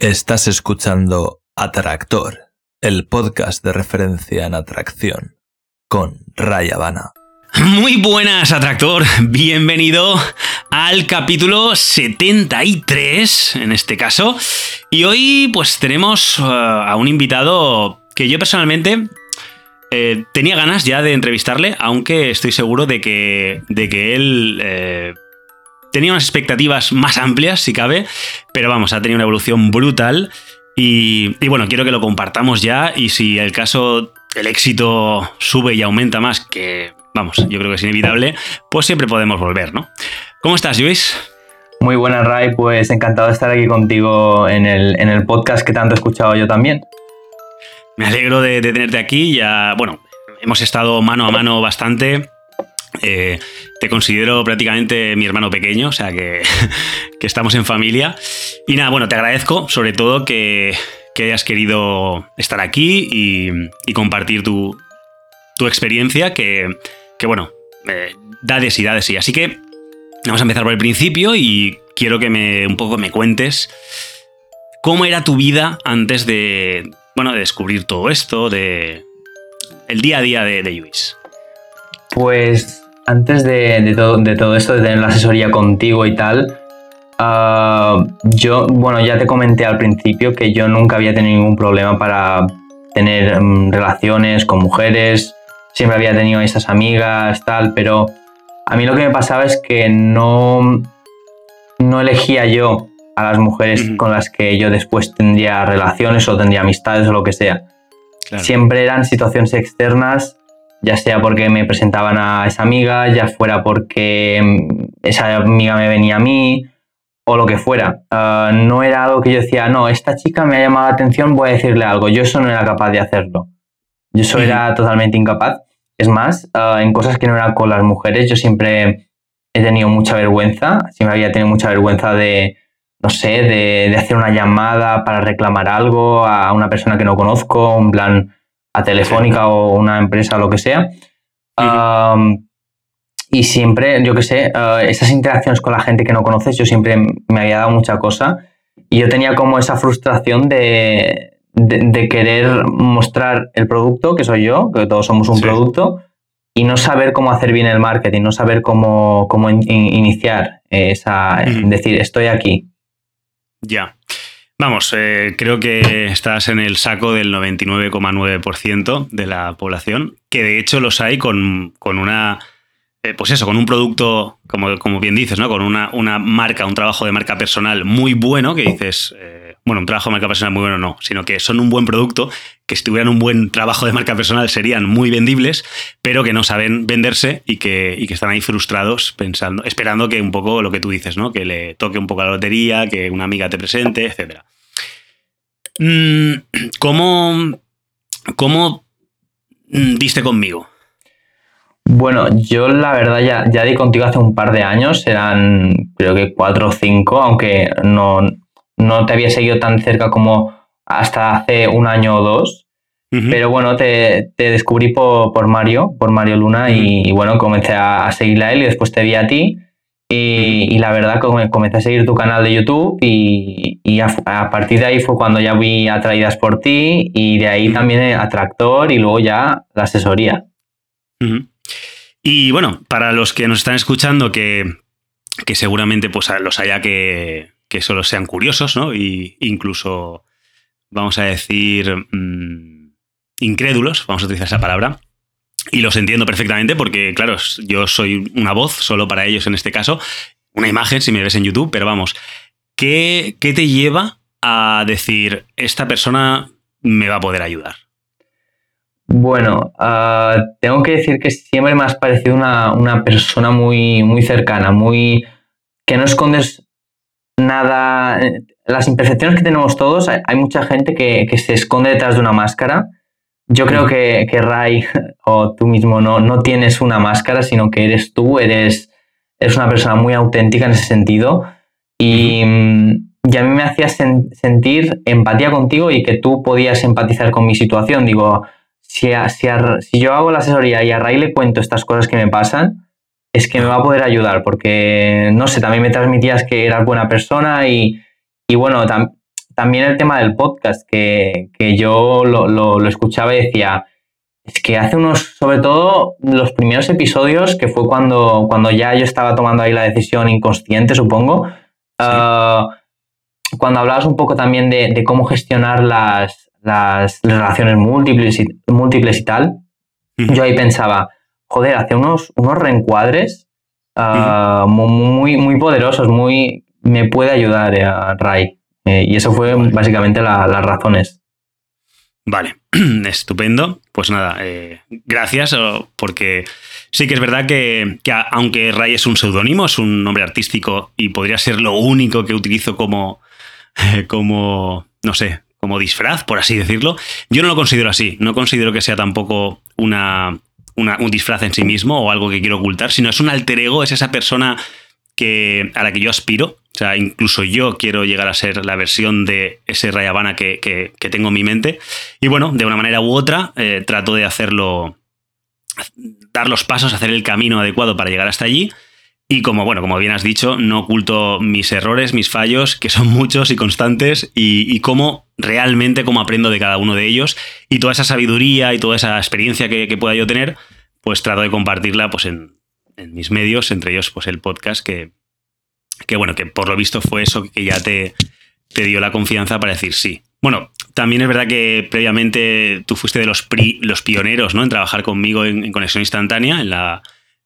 Estás escuchando Atractor, el podcast de referencia en atracción, con Ray Habana. Muy buenas, Atractor. Bienvenido al capítulo 73, en este caso. Y hoy, pues, tenemos uh, a un invitado que yo personalmente eh, tenía ganas ya de entrevistarle, aunque estoy seguro de que, de que él eh, tenía unas expectativas más amplias, si cabe, pero vamos, ha tenido una evolución brutal. Y, bueno, quiero que lo compartamos ya y si el caso, el éxito sube y aumenta más, que vamos, yo creo que es inevitable, pues siempre podemos volver, ¿no? ¿Cómo estás, Luis? Muy buenas, Ray, pues encantado de estar aquí contigo en el, en el podcast que tanto he escuchado yo también. Me alegro de, de tenerte aquí, ya, bueno, hemos estado mano a mano bastante eh, te considero prácticamente mi hermano pequeño, o sea que, estamos en familia. Y nada, bueno, te agradezco sobre todo que, hayas querido estar aquí y, compartir tu, experiencia, que, bueno, eh, da de sí, da de sí. Así que vamos a empezar por el principio y quiero que me un poco me cuentes cómo era tu vida antes de, bueno, de descubrir todo esto, de el día a día de, de Luis. Pues antes de, todo, esto, de tener la asesoría contigo y tal, ah, yo, bueno, ya te comenté al principio que yo nunca había tenido ningún problema para tener mm, relaciones con mujeres, siempre había tenido esas amigas, tal, pero a mí lo que me pasaba es que no, no elegía yo a las mujeres con las que yo después tendría relaciones o tendría amistades o lo que sea. Siempre eran situaciones externas ya sea porque me presentaban a esa amiga, ya fuera porque mm, esa amiga me venía a mí o lo que fuera. Ah, no era algo que yo decía, no, esta chica me ha llamado la atención, voy a decirle algo. Yo eso no era capaz de hacerlo. Yo eso era totalmente incapaz. Es más, ah, en cosas que no eran con las mujeres, yo siempre he tenido mucha vergüenza, siempre había tenido mucha vergüenza de, no sé, de, de hacer una llamada para reclamar algo a una persona que no conozco, en plan, a Telefónica o una empresa o lo que sea. y siempre, yo qué sé, uh, esas interacciones con la gente que no conoces, yo siempre me había dado mucha cosa. Y yo tenía como esa frustración de, de, querer mostrar el producto, que soy yo, que todos somos un producto, y no saber cómo hacer bien el marketing, no saber cómo, cómo iniciar esa, decir, estoy aquí. Ya. Vamos, eh, creo que estás en el saco del 99,9% de la población, que de hecho los hay con, una, eh, pues eso, con un producto, como, como bien dices, ¿no? Con una, una, marca, un trabajo de marca personal muy bueno, que dices, eh, bueno, un trabajo de marca personal muy bueno no, sino que son un buen producto, que si tuvieran un buen trabajo de marca personal serían muy vendibles, pero que no saben venderse y que, y que están ahí frustrados pensando, esperando que un poco lo que tú dices, ¿no? Que le toque un poco la lotería, que una amiga te presente, etcétera. Mm, ¿Cómo, cómo mm, diste conmigo? Bueno, yo la verdad ya, ya di contigo hace un par de años, eran creo que cuatro o cinco, aunque no, no te había seguido tan cerca como hasta hace un año o dos. Pero bueno, te, descubrí por, Mario, por Mario Luna, y, bueno, comencé a, a seguirle a él y después te vi a ti. Y, la verdad, comencé a seguir tu canal de YouTube y, a, partir de ahí fue cuando ya vi Atraídas por ti y de ahí también Atractor y luego ya la asesoría. Y bueno, para los que nos están escuchando, que, seguramente pues, los haya que, solo sean curiosos, ¿no? Y incluso, vamos a decir, mm, incrédulos, vamos a utilizar esa palabra. Y los entiendo perfectamente porque, claro, yo soy una voz solo para ellos en este caso, una imagen si me ves en YouTube, pero vamos, ¿qué, qué te lleva a decir, esta persona me va a poder ayudar? Bueno, ah, tengo que decir que siempre me has parecido una, persona muy, muy cercana, muy que no escondes nada. Las imperfecciones que tenemos todos, hay, mucha gente que, que, se esconde detrás de una máscara yo creo que, que Ray o tú mismo no, no tienes una máscara, sino que eres tú, eres, eres una persona muy auténtica en ese sentido. Y, y a mí me hacía sentir empatía contigo y que tú podías empatizar con mi situación. Digo, si, si, si, yo hago la asesoría y a Ray le cuento estas cosas que me pasan, es que me va a poder ayudar, porque, no sé, también me transmitías que eras buena persona y, y bueno, también el tema del podcast, que, yo lo, escuchaba y decía, es que hace unos, sobre todo los primeros episodios, que fue cuando, cuando ya yo estaba tomando ahí la decisión inconsciente, supongo, ah, cuando hablabas un poco también de, cómo gestionar las, las relaciones múltiples y, múltiples y tal, yo ahí pensaba, joder, hace unos, unos reencuadres ah, muy, muy poderosos, muy, me puede ayudar eh, a Ray. Eh, y eso fue básicamente las razones. Vale, estupendo. Pues nada, eh, gracias, porque sí que es verdad que, aunque Ray es un seudónimo, es un nombre artístico y podría ser lo único que utilizo como, como, no sé, como disfraz, por así decirlo, yo no lo considero así. No considero que sea tampoco una, un disfraz en sí mismo o algo que quiero ocultar, sino es un alter ego, es esa persona que, a la que yo aspiro. O sea, incluso yo quiero llegar a ser la versión de ese Rayabana que, que, tengo en mi mente. Y bueno, de una manera u otra, eh, trato de hacerlo, dar los pasos, hacer el camino adecuado para llegar hasta allí. Y como, bueno, como bien has dicho, no oculto mis errores, mis fallos, que son muchos y constantes, y, cómo realmente, cómo aprendo de cada uno de ellos. Y toda esa sabiduría y toda esa experiencia que, pueda yo tener, pues trato de compartirla pues, en, mis medios, entre ellos pues, el podcast, que, que, bueno, que por lo visto fue eso que ya te, te dio la confianza para decir sí. Bueno, también es verdad que previamente tú fuiste de los, los pioneros ¿no? en trabajar conmigo en conexión instantánea, en la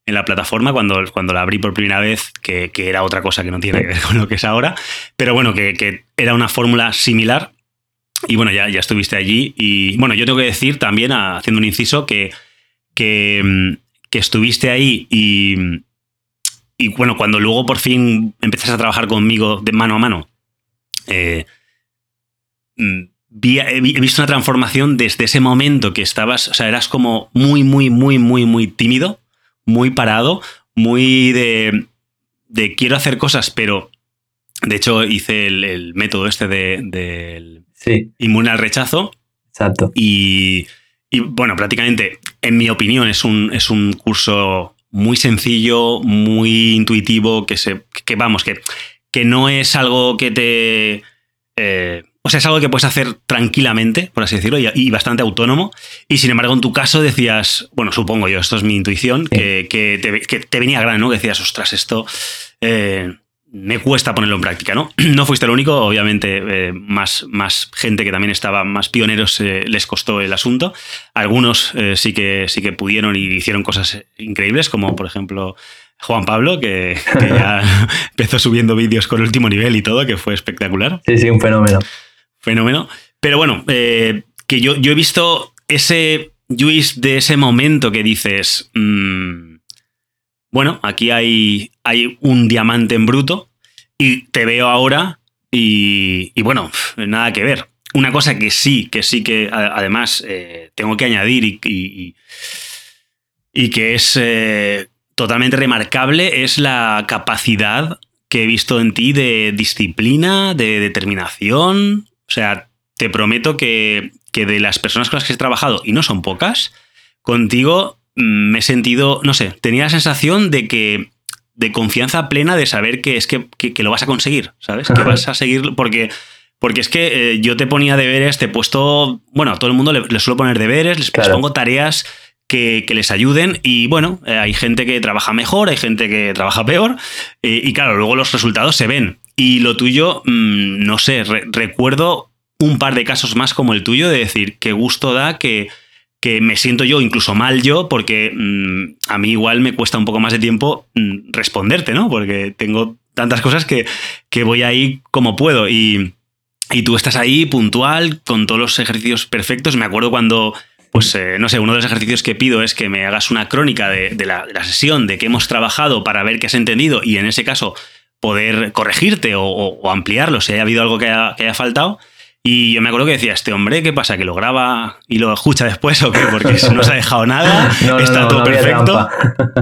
en la plataforma cuando, cuando la abrí por primera vez, que, era otra cosa que no tiene que ver con lo que es ahora, pero bueno, que, era una fórmula similar. Y bueno, ya, ya estuviste allí. Y bueno, yo tengo que decir también, haciendo un inciso, que, que, mm, estuviste ahí y, y bueno, cuando luego por fin empezaste a trabajar conmigo de mano a mano, eh, mm, he visto una transformación desde ese momento que estabas, o sea, eras como muy, muy, muy, muy, muy tímido muy parado, muy de, de quiero hacer cosas, pero de hecho hice el, método este del de, inmune al rechazo. Exacto. Y, bueno, prácticamente, en mi opinión, es un, es un curso muy sencillo, muy intuitivo, que, se, que vamos, que, que no es algo que te... Eh, o sea, es algo que puedes hacer tranquilamente, por así decirlo, y, bastante autónomo. Y sin embargo, en tu caso decías, bueno, supongo yo, esto es mi intuición, que, te, venía grande, ¿no? Que decías, ostras, esto eh, me cuesta ponerlo en práctica, ¿no? No fuiste el único, obviamente, eh, más, más gente que también estaba, más pioneros, eh, les costó el asunto. Algunos sí, que, sí que pudieron y hicieron cosas increíbles, como por ejemplo Juan Pablo, que, ya empezó subiendo vídeos con el último nivel y todo, que fue espectacular. Sí, sí, un fenómeno fenómeno. Pero bueno, eh, que yo, yo, he visto ese juice de ese momento que dices, mm, bueno, aquí hay, hay un diamante en bruto y te veo ahora y, bueno, nada que ver. Una cosa que sí, que sí que además eh, tengo que añadir y, y, que es eh, totalmente remarcable es la capacidad que he visto en ti de disciplina, de determinación, o sea, te prometo que, de las personas con las que he trabajado, y no son pocas, contigo mm, me he sentido, no sé, tenía la sensación de que de confianza plena de saber que es que, lo vas a conseguir, ¿sabes? Que vas a seguir, porque, porque es que eh, yo te ponía deberes, te he puesto, bueno, a todo el mundo le, suelo poner deberes, les, pongo tareas que, les ayuden y bueno, eh, hay gente que trabaja mejor, hay gente que trabaja peor eh, y claro, luego los resultados se ven. Y lo tuyo, mm, no sé, recuerdo un par de casos más como el tuyo de decir qué gusto da que, que me siento yo incluso mal yo porque mm, a mí igual me cuesta un poco más de tiempo mm, responderte, ¿no? Porque tengo tantas cosas que, que voy ahí como puedo y, y, tú estás ahí puntual con todos los ejercicios perfectos. Me acuerdo cuando, pues eh, no sé, uno de los ejercicios que pido es que me hagas una crónica de, la, de la sesión, de qué hemos trabajado para ver qué has entendido y en ese caso poder corregirte o, ampliarlo si haya habido algo que haya, faltado. Y yo me acuerdo que decía, este hombre, ¿qué pasa? ¿Que lo graba y lo escucha después o qué? Porque no se ha dejado nada, está todo perfecto.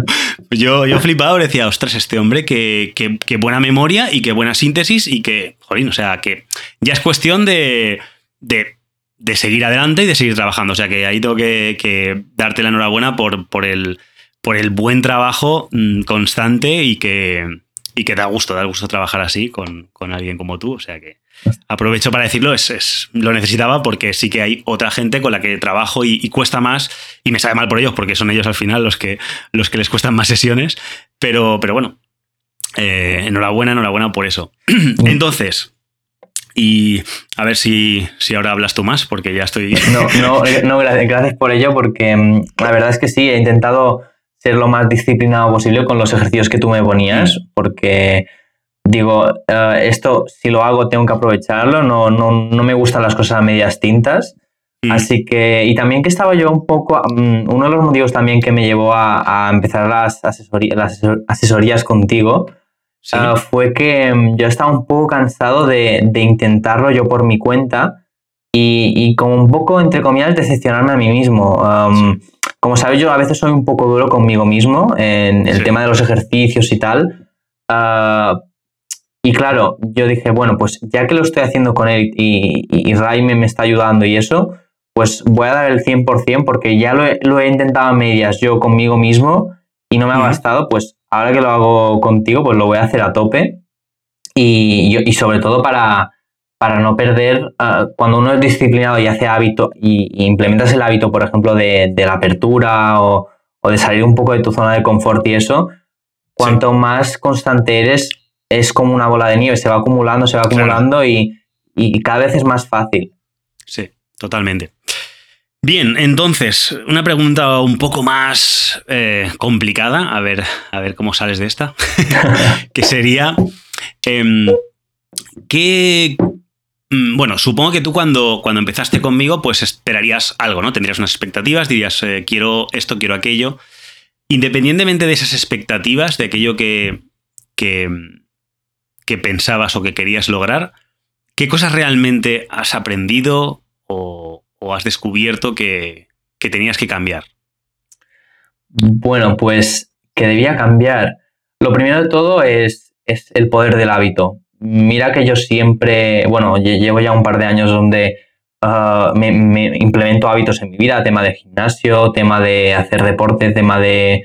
yo, yo flipado decía, ostras, este hombre, qué, buena memoria y qué buena síntesis y que, jolín, o sea, que ya es cuestión de, de, seguir adelante y de seguir trabajando. O sea, que ahí tengo que, darte la enhorabuena por, por, el, por el buen trabajo mm, constante y que, y que da gusto, da gusto trabajar así con, con alguien como tú. O sea que aprovecho para decirlo, es, es, lo necesitaba porque sí que hay otra gente con la que trabajo y, cuesta más y me sabe mal por ellos porque son ellos al final los que, los que les cuestan más sesiones. Pero, pero bueno, eh, enhorabuena, enhorabuena por eso. Entonces, y a ver si, si, ahora hablas tú más, porque ya estoy. No, no, no gracias, gracias, por ello, porque mm, la verdad es que sí, he intentado ser lo más disciplinado posible con los ejercicios que tú me ponías, mm. porque digo, eh, esto si lo hago tengo que aprovecharlo, no, no, no me gustan las cosas a medias tintas. Mm. Así que, y también que estaba yo un poco, mm, uno de los motivos también que me llevó a, empezar las, asesorías, las asesorías contigo eh, fue que yo estaba un poco cansado de, de intentarlo yo por mi cuenta y, y, como un poco, entre comillas, decepcionarme a mí mismo. Como sabes, yo a veces soy un poco duro conmigo mismo en el tema de los ejercicios y tal. Ah, y claro, yo dije, bueno, pues ya que lo estoy haciendo con él y, y, me está ayudando y eso, pues voy a dar el 100% porque ya lo he, lo he intentado a medias yo conmigo mismo y no me ha bastado, pues ahora que lo hago contigo, pues lo voy a hacer a tope. Y, y sobre todo para, para no perder, ah, cuando uno es disciplinado y hace hábito y, implementas el hábito, por ejemplo, de, la apertura o, de salir un poco de tu zona de confort y eso, cuanto más constante eres, es como una bola de nieve, se va acumulando, se va acumulando y, cada vez es más fácil. Sí, totalmente. Bien, entonces, una pregunta un poco más eh, complicada, a ver, a ver cómo sales de esta, que sería, em, ¿qué, bueno, supongo que tú cuando, cuando empezaste conmigo, pues esperarías algo, ¿no? Tendrías unas expectativas, dirías, eh, quiero esto, quiero aquello. Independientemente de esas expectativas, de aquello que, que, pensabas o que querías lograr, ¿qué cosas realmente has aprendido o, has descubierto que, tenías que cambiar? Bueno, pues que debía cambiar. Lo primero de todo es, es el poder del hábito mira que yo siempre, bueno, llevo ya un par de años donde ah, me, implemento hábitos en mi vida, tema de gimnasio, tema de hacer deporte, tema de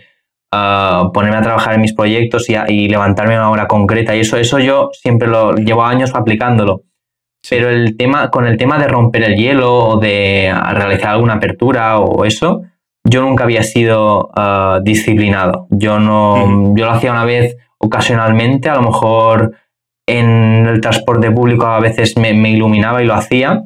ah, ponerme a trabajar en mis proyectos y, levantarme a una hora concreta. Y eso, eso yo siempre lo llevo años aplicándolo. Pero el tema, con el tema de romper el hielo o de realizar alguna apertura o eso, yo nunca había sido ah, disciplinado. Yo no, yo lo hacía una vez ocasionalmente, a lo mejor en el transporte público a veces me, iluminaba y lo hacía.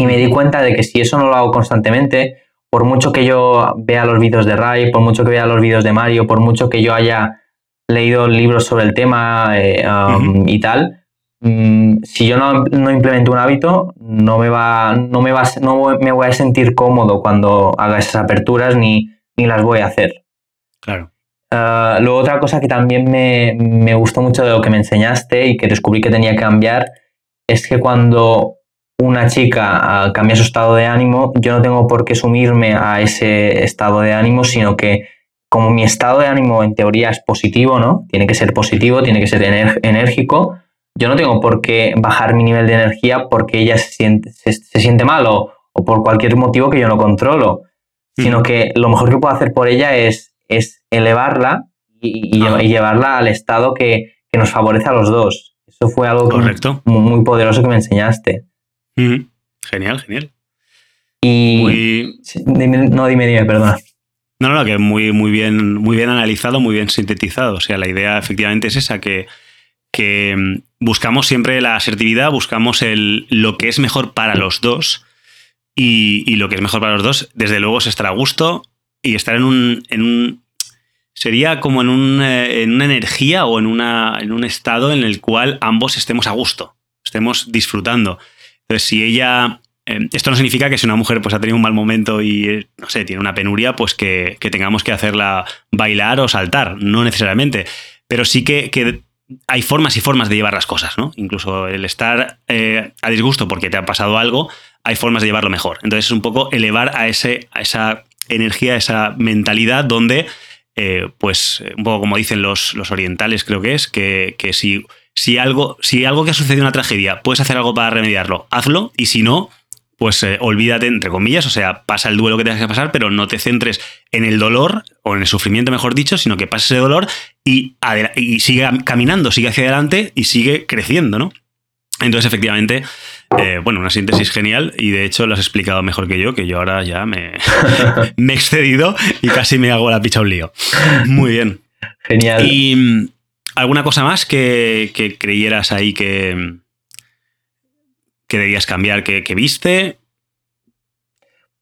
Y me di cuenta de que si eso no lo hago constantemente, por mucho que yo vea los vídeos de Ray, por mucho que vea los vídeos de Mario, por mucho que yo haya leído libros sobre el tema eh, um, y tal, mm, si yo no, implemento un hábito, no me, va, no, me va, no me voy a sentir cómodo cuando haga esas aperturas ni, ni las voy a hacer. Claro. Ah, luego otra cosa que también me, gustó mucho de lo que me enseñaste y que descubrí que tenía que cambiar es que cuando una chica ah, cambia su estado de ánimo, yo no tengo por qué sumirme a ese estado de ánimo, sino que como mi estado de ánimo en teoría es positivo, ¿no? Tiene que ser positivo, tiene que ser enérgico. Yo no tengo por qué bajar mi nivel de energía porque ella se siente, se, siente mal o, o, por cualquier motivo que yo no controlo, sino que lo mejor que puedo hacer por ella es es elevarla y, llevarla al estado que, nos favorece a los dos. Eso fue algo muy, poderoso que me enseñaste. Genial, genial. Y no, dime, dime, perdona. No, no, que muy, muy, bien, muy bien analizado, muy bien sintetizado. O sea, la idea efectivamente es esa, que, que mm, buscamos siempre la asertividad, buscamos el, lo que es mejor para los dos. Y, y, lo que es mejor para los dos, desde luego, es estar a gusto, y estar en un, en un sería como en, un, eh, en, una energía o en, una, en un estado en el cual ambos estemos a gusto, estemos disfrutando. Entonces, si ella... Eh, esto no significa que si una mujer pues, ha tenido un mal momento y, eh, no sé, tiene una penuria, pues que, que tengamos que hacerla bailar o saltar, no necesariamente. Pero sí que, que hay formas y formas de llevar las cosas, ¿no? Incluso el estar a disgusto porque te ha pasado algo, hay formas de llevarlo mejor. Entonces es un poco elevar a, ese, a esa energía, esa mentalidad donde, eh, pues, un poco como dicen los, los orientales, creo que es, que, si, si, algo, si algo que ha sucedido una tragedia, puedes hacer algo para remediarlo, hazlo, y si no, pues eh, olvídate, entre comillas, o sea, pasa el duelo que tengas que pasar, pero no te centres en el dolor, o en el sufrimiento, mejor dicho, sino que pases ese dolor y, y sigue caminando, sigue hacia adelante y sigue creciendo, ¿no? Entonces, efectivamente, eh, bueno, una síntesis genial y de hecho lo has explicado mejor que yo, que yo ahora ya me, me he excedido y casi me hago la picha un lío. Muy bien. Genial. ¿Y mm, alguna cosa más que, creyeras ahí que, que debías cambiar, que, viste?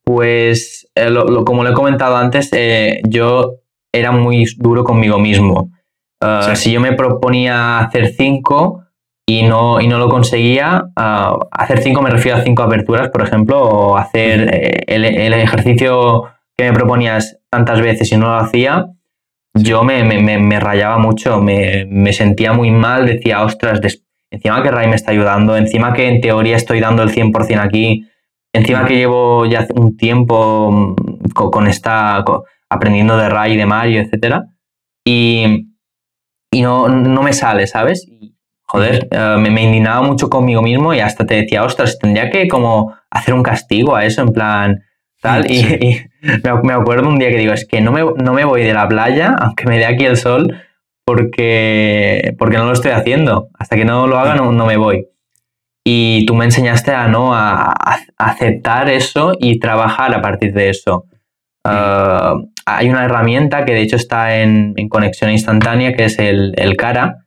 Pues, eh, como lo he comentado antes, eh, yo era muy duro conmigo mismo. Si yo me proponía hacer cinco, y no, y no lo conseguía, ah, hacer cinco me refiero a cinco aperturas, por ejemplo, o hacer eh, el, ejercicio que me proponías tantas veces y no lo hacía, yo me, me, rayaba mucho, me, sentía muy mal, decía, ostras, encima que Ray me está ayudando, encima que en teoría estoy dando el 100% aquí, encima que llevo ya un tiempo mm, con, esta, aprendiendo de Ray, de Mario, etc. Y, y no, no me sale, ¿sabes? Joder, eh, me, indignaba mucho conmigo mismo y hasta te decía, ostras, tendría que como hacer un castigo a eso, en plan, tal. Y, me acuerdo un día que digo, es que no me, no me voy de la playa, aunque me dé aquí el sol, porque, porque no lo estoy haciendo. Hasta que no lo haga, no, no me voy. Y tú me enseñaste a no a, aceptar eso y trabajar a partir de eso. Eh, hay una herramienta que de hecho está en, en conexión instantánea, que es el, el cara,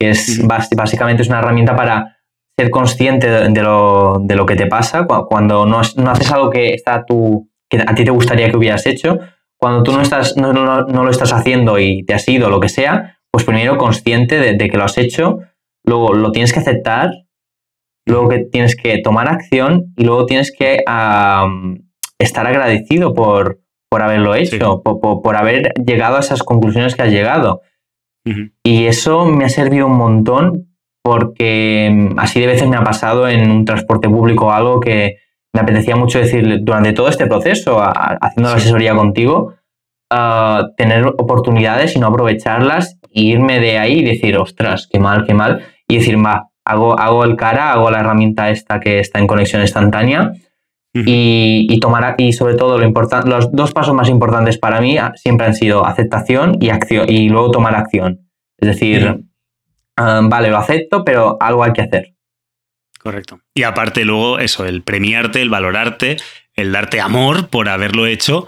que es básicamente es una herramienta para ser consciente de, lo, que te pasa cuando no, haces algo que, está tu, que a ti te gustaría que hubieras hecho. Cuando tú no, estás, no, lo estás haciendo y te has ido, lo que sea, pues primero consciente de, que lo has hecho, luego lo tienes que aceptar, luego que tienes que tomar acción y luego tienes que estar agradecido por, por haberlo hecho, por, haber llegado a esas conclusiones que has llegado. Y eso me ha servido un montón porque mm, así de veces me ha pasado en un transporte público o algo que me apetecía mucho decir durante todo este proceso, haciendo la asesoría contigo, tener oportunidades y no aprovecharlas, e irme de ahí y decir, ostras, qué mal, qué mal, y decir, va, hago, hago el cara, hago la herramienta esta que está en conexión instantánea y, tomar, y sobre todo lo importante, los dos pasos más importantes para mí siempre han sido aceptación y acción y luego tomar acción. Es decir, um, vale, lo acepto, pero algo hay que hacer. Correcto. Y aparte luego eso, el premiarte, el valorarte, el darte amor por haberlo hecho,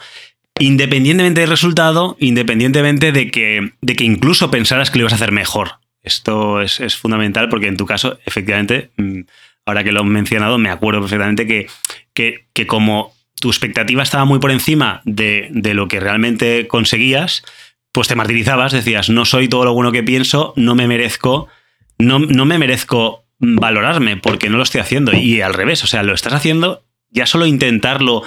independientemente del resultado, independientemente de que, de que incluso pensaras que lo ibas a hacer mejor. Esto es, es fundamental porque en tu caso, efectivamente, mm, ahora que lo he mencionado, me acuerdo perfectamente que, que, como tu expectativa estaba muy por encima de, lo que realmente conseguías, pues te martirizabas, decías, no soy todo lo bueno que pienso, no me merezco, no, no me merezco valorarme porque no lo estoy haciendo. Y al revés, o sea, lo estás haciendo, ya solo intentarlo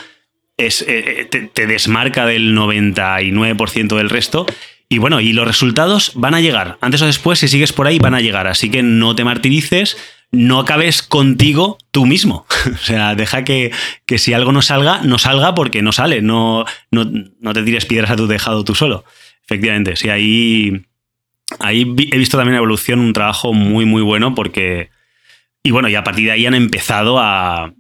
es, eh, eh, te, te, desmarca del 99% del resto. Y bueno, y los resultados van a llegar. Antes o después, si sigues por ahí, van a llegar. Así que no te martirices, no acabes contigo tú mismo. o sea, deja que, si algo no salga, no salga porque no sale. No, no, te tires piedras a tu tejado tú solo. Efectivamente, sí, ahí, ahí he visto también evolución, un trabajo muy, muy bueno porque... Y bueno, y a partir de ahí han empezado a,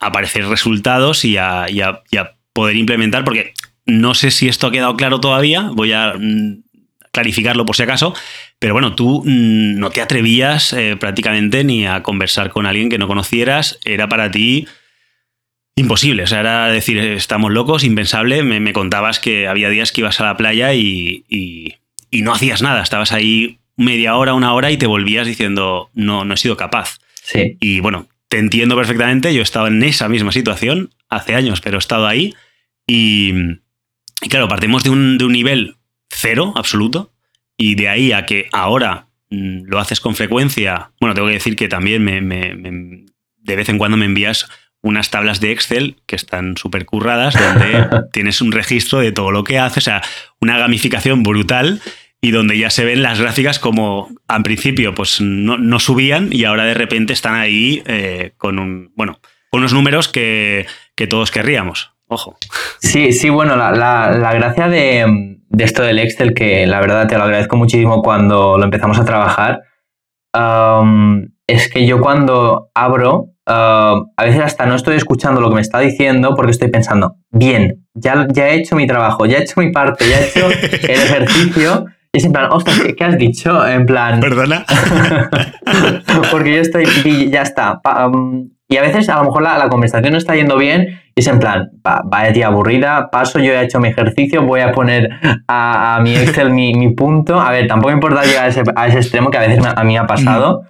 aparecer resultados y a, y a poder implementar, porque no sé si esto ha quedado claro todavía, voy a mm, clarificarlo por si acaso, pero bueno, tú mm, no te atrevías eh, prácticamente ni a conversar con alguien que no conocieras, era para ti imposible, o sea, era decir, estamos locos, impensable, me, contabas que había días que ibas a la playa y, no hacías nada, estabas ahí media hora, una hora y te volvías diciendo, no, no he sido capaz. Sí. Y bueno, te entiendo perfectamente, yo he estado en esa misma situación hace años, pero he estado ahí y, claro, partimos de un, de un nivel cero absoluto y de ahí a que ahora mm, lo haces con frecuencia, bueno, tengo que decir que también me, de vez en cuando me envías unas tablas de Excel que están súper curradas, donde tienes un registro de todo lo que haces, o sea, una gamificación brutal y donde ya se ven las gráficas como al principio pues no, subían y ahora de repente están ahí eh, con un, bueno, unos números que, que todos querríamos. Ojo. Sí, sí, bueno, la, gracia de, esto del Excel, que la verdad te lo agradezco muchísimo cuando lo empezamos a trabajar, es que yo cuando abro uh, a veces hasta no estoy escuchando lo que me está diciendo porque estoy pensando, bien, ya, ya he hecho mi trabajo, ya he hecho mi parte, ya he hecho el ejercicio. Y es en plan, ostras, ¿qué, has dicho? En plan. Perdona. porque yo estoy. Ya está. Um, y a veces a lo mejor la, conversación no está yendo bien y es en plan, va, vaya tía aburrida, paso, yo he hecho mi ejercicio, voy a poner a, mi Excel mi, punto. A ver, tampoco importa llegar a ese, a ese extremo que a veces a mí me ha pasado.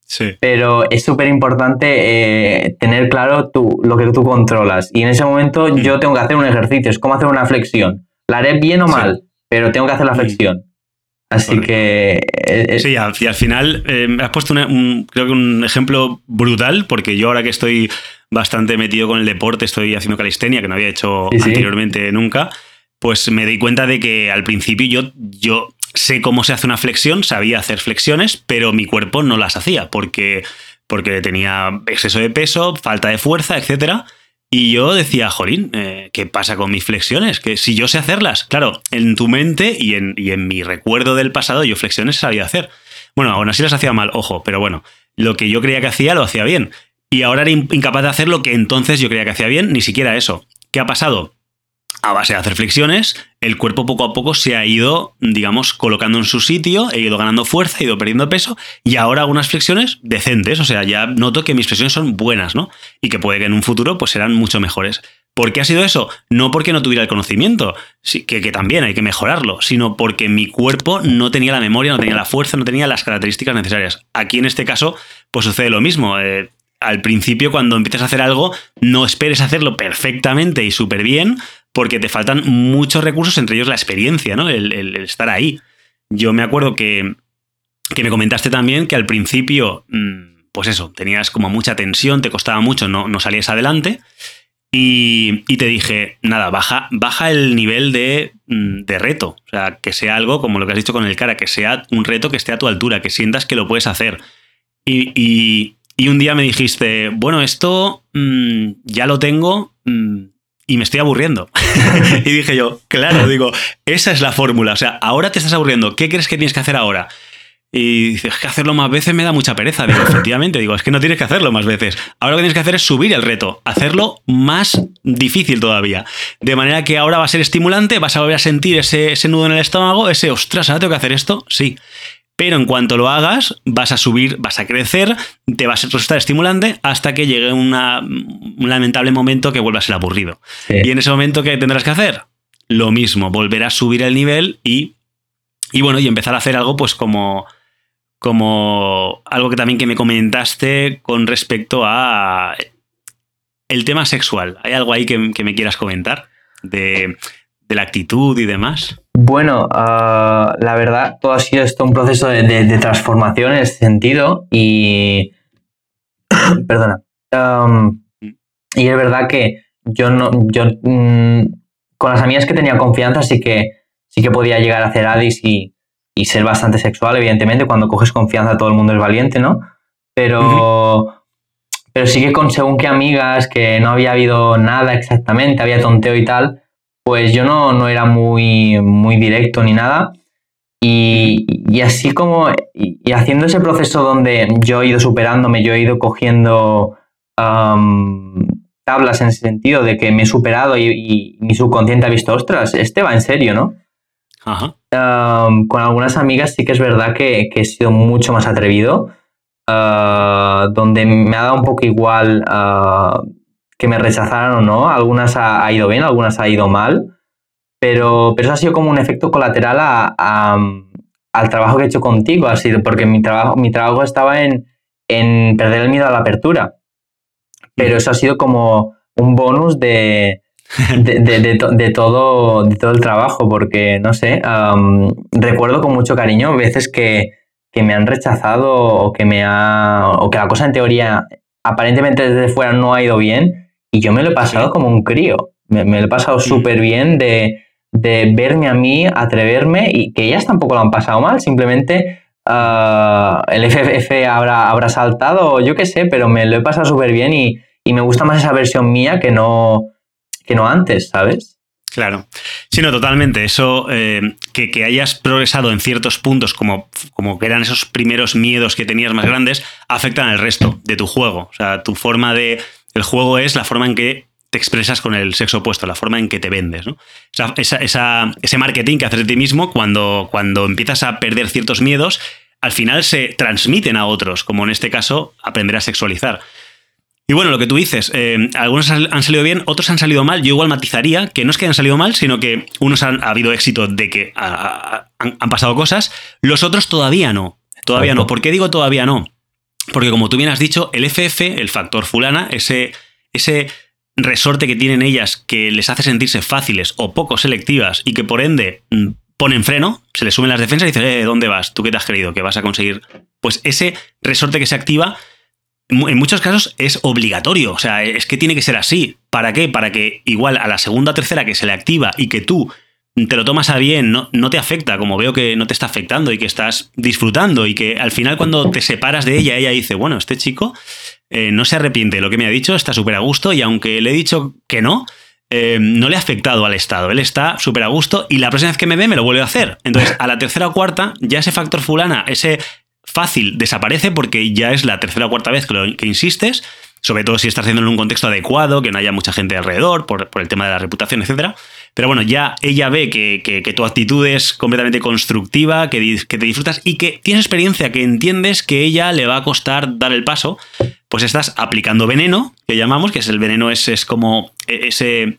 Sí. Pero es súper importante eh, tener claro tú, lo que tú controlas. Y en ese momento yo tengo que hacer un ejercicio, es como hacer una flexión. La haré bien o mal, pero tengo que hacer la flexión. Así que... Eh, eh, sí, y al, final eh, has puesto un, creo que un ejemplo brutal, porque yo ahora que estoy bastante metido con el deporte, estoy haciendo calistenia, que no había hecho anteriormente nunca, pues me di cuenta de que al principio yo, yo sé cómo se hace una flexión, sabía hacer flexiones, pero mi cuerpo no las hacía, porque, porque tenía exceso de peso, falta de fuerza, etcétera. Y yo decía, Jolín, eh, ¿qué pasa con mis flexiones? Que si yo sé hacerlas, claro, en tu mente y en, y en mi recuerdo del pasado, yo flexiones sabía hacer. Bueno, aún así las hacía mal, ojo, pero bueno, lo que yo creía que hacía lo hacía bien. Y ahora era incapaz de hacer lo que entonces yo creía que hacía bien, ni siquiera eso. ¿Qué ha pasado? A base de hacer flexiones, el cuerpo poco a poco se ha ido, digamos, colocando en su sitio, he ido ganando fuerza, he ido perdiendo peso y ahora algunas flexiones decentes, o sea, ya noto que mis flexiones son buenas, ¿no? Y que puede que en un futuro pues serán mucho mejores. ¿Por qué ha sido eso? No porque no tuviera el conocimiento, que, que, también hay que mejorarlo, sino porque mi cuerpo no tenía la memoria, no tenía la fuerza, no tenía las características necesarias. Aquí en este caso, pues sucede lo mismo. Eh, al principio, cuando empiezas a hacer algo, no esperes hacerlo perfectamente y súper bien, porque te faltan muchos recursos, entre ellos la experiencia, ¿no? El, estar ahí. Yo me acuerdo que, que, me comentaste también que al principio, mm, pues eso, tenías como mucha tensión, te costaba mucho, no, no salías adelante. Y, te dije, nada, baja, baja el nivel de, mm, de, reto. O sea, que sea algo como lo que has dicho con el cara, que sea un reto que esté a tu altura, que sientas que lo puedes hacer. Y, y, un día me dijiste, bueno, esto mm, ya lo tengo, y me estoy aburriendo. y dije yo, claro, digo, esa es la fórmula. O sea, ahora te estás aburriendo. ¿Qué crees que tienes que hacer ahora? Y dices, que hacerlo más veces me da mucha pereza. Digo, efectivamente, digo, es que no tienes que hacerlo más veces. Ahora lo que tienes que hacer es subir el reto, hacerlo más difícil todavía. De manera que ahora va a ser estimulante, vas a volver a sentir ese, ese nudo en el estómago, ese, ostras, ¿ahora tengo que hacer esto? Sí pero en cuanto lo hagas vas a subir, vas a crecer, te va a resultar estimulante hasta que llegue un lamentable momento que vuelva a ser aburrido. Y en ese momento, ¿qué tendrás que hacer? Lo mismo, volver a subir el nivel y, y bueno, y empezar a hacer algo pues como, como algo que también que me comentaste con respecto a el tema sexual. ¿Hay algo ahí que, que me quieras comentar? De, de la actitud y demás? Bueno, ah, la verdad, todo ha sido esto un proceso de, transformación en ese sentido y... Perdona. y es verdad que yo no... Yo, mm, con las amigas que tenía confianza sí que, sí que podía llegar a hacer Addis y, ser bastante sexual, evidentemente. Cuando coges confianza todo el mundo es valiente, ¿no? Pero... Pero sí que con según qué amigas, que no había habido nada exactamente, había tonteo y tal, pues yo no, no era muy, muy directo ni nada. Y, así como, y, haciendo ese proceso donde yo he ido superándome, yo he ido cogiendo tablas en ese sentido de que me he superado y, mi subconsciente ha visto, ostras, este va en serio, ¿no? con algunas amigas sí que es verdad que, he sido mucho más atrevido, ah, donde me ha dado un poco igual ah, que me rechazaran o no. Algunas ha, ido bien, algunas ha ido mal. Pero, pero eso ha sido como un efecto colateral al trabajo que he hecho contigo. Ha sido porque mi trabajo, mi trabajo estaba en, perder el miedo a la apertura. Pero eso ha sido como un bonus de, de, todo, de todo el trabajo, porque no sé, recuerdo con mucho cariño veces que, que, me han rechazado o que, me ha, o que la cosa en teoría aparentemente desde fuera no ha ido bien y yo me lo he pasado como un crío. Me, lo he pasado súper bien de, verme a mí, atreverme y que ellas tampoco lo han pasado mal. Simplemente ah, el FFF habrá, habrá saltado, yo qué sé, pero me lo he pasado súper bien y, me gusta más esa versión mía que no, que no antes, ¿sabes? Claro. Sí, no, totalmente. Eso, eh, que, hayas progresado en ciertos puntos, como, como que eran esos primeros miedos que tenías más grandes, afectan al resto de tu juego. O sea, tu forma de. El juego es la forma en que te expresas con el sexo opuesto, la forma en que te vendes. ¿no? ese marketing que haces de ti mismo, cuando, cuando empiezas a perder ciertos miedos, al final se transmiten a otros, como en este caso, aprender a sexualizar. Y bueno, lo que tú dices, eh, algunos han salido bien, otros han salido mal. Yo igual matizaría que no es que hayan salido mal, sino que unos han ha habido éxito de que han, pasado cosas, los otros todavía no. Todavía no. ¿Por qué digo todavía no? Porque como tú bien has dicho, el FF, el factor fulana, ese, ese resorte que tienen ellas que les hace sentirse fáciles o poco selectivas y que por ende mm, ponen freno, se les suben las defensas y dicen, eh, ¿dónde vas? ¿Tú qué te has creído? ¿Que vas a conseguir? Pues ese resorte que se activa, en muchos casos es obligatorio. O sea, es que tiene que ser así. ¿Para qué? Para que igual a la segunda o tercera que se le activa y que tú te lo tomas a bien, no, no, te afecta, como veo que no te está afectando y que estás disfrutando y que al final cuando te separas de ella, ella dice, bueno, este chico eh, no se arrepiente de lo que me ha dicho, está súper a gusto y aunque le he dicho que no, eh, no le ha afectado al estado. Él está súper a gusto y la próxima vez que me ve me lo vuelve a hacer. Entonces, a la tercera o cuarta, ya ese factor fulana, ese fácil, desaparece porque ya es la tercera o cuarta vez que, que insistes sobre todo si estás haciendo en un contexto adecuado, que no haya mucha gente alrededor, por, el tema de la reputación, etc. Pero bueno, ya ella ve que, tu actitud es completamente constructiva, que, te disfrutas y que tienes experiencia, que entiendes que ella le va a costar dar el paso, pues estás aplicando veneno, que llamamos, que es el veneno, es, es como ese,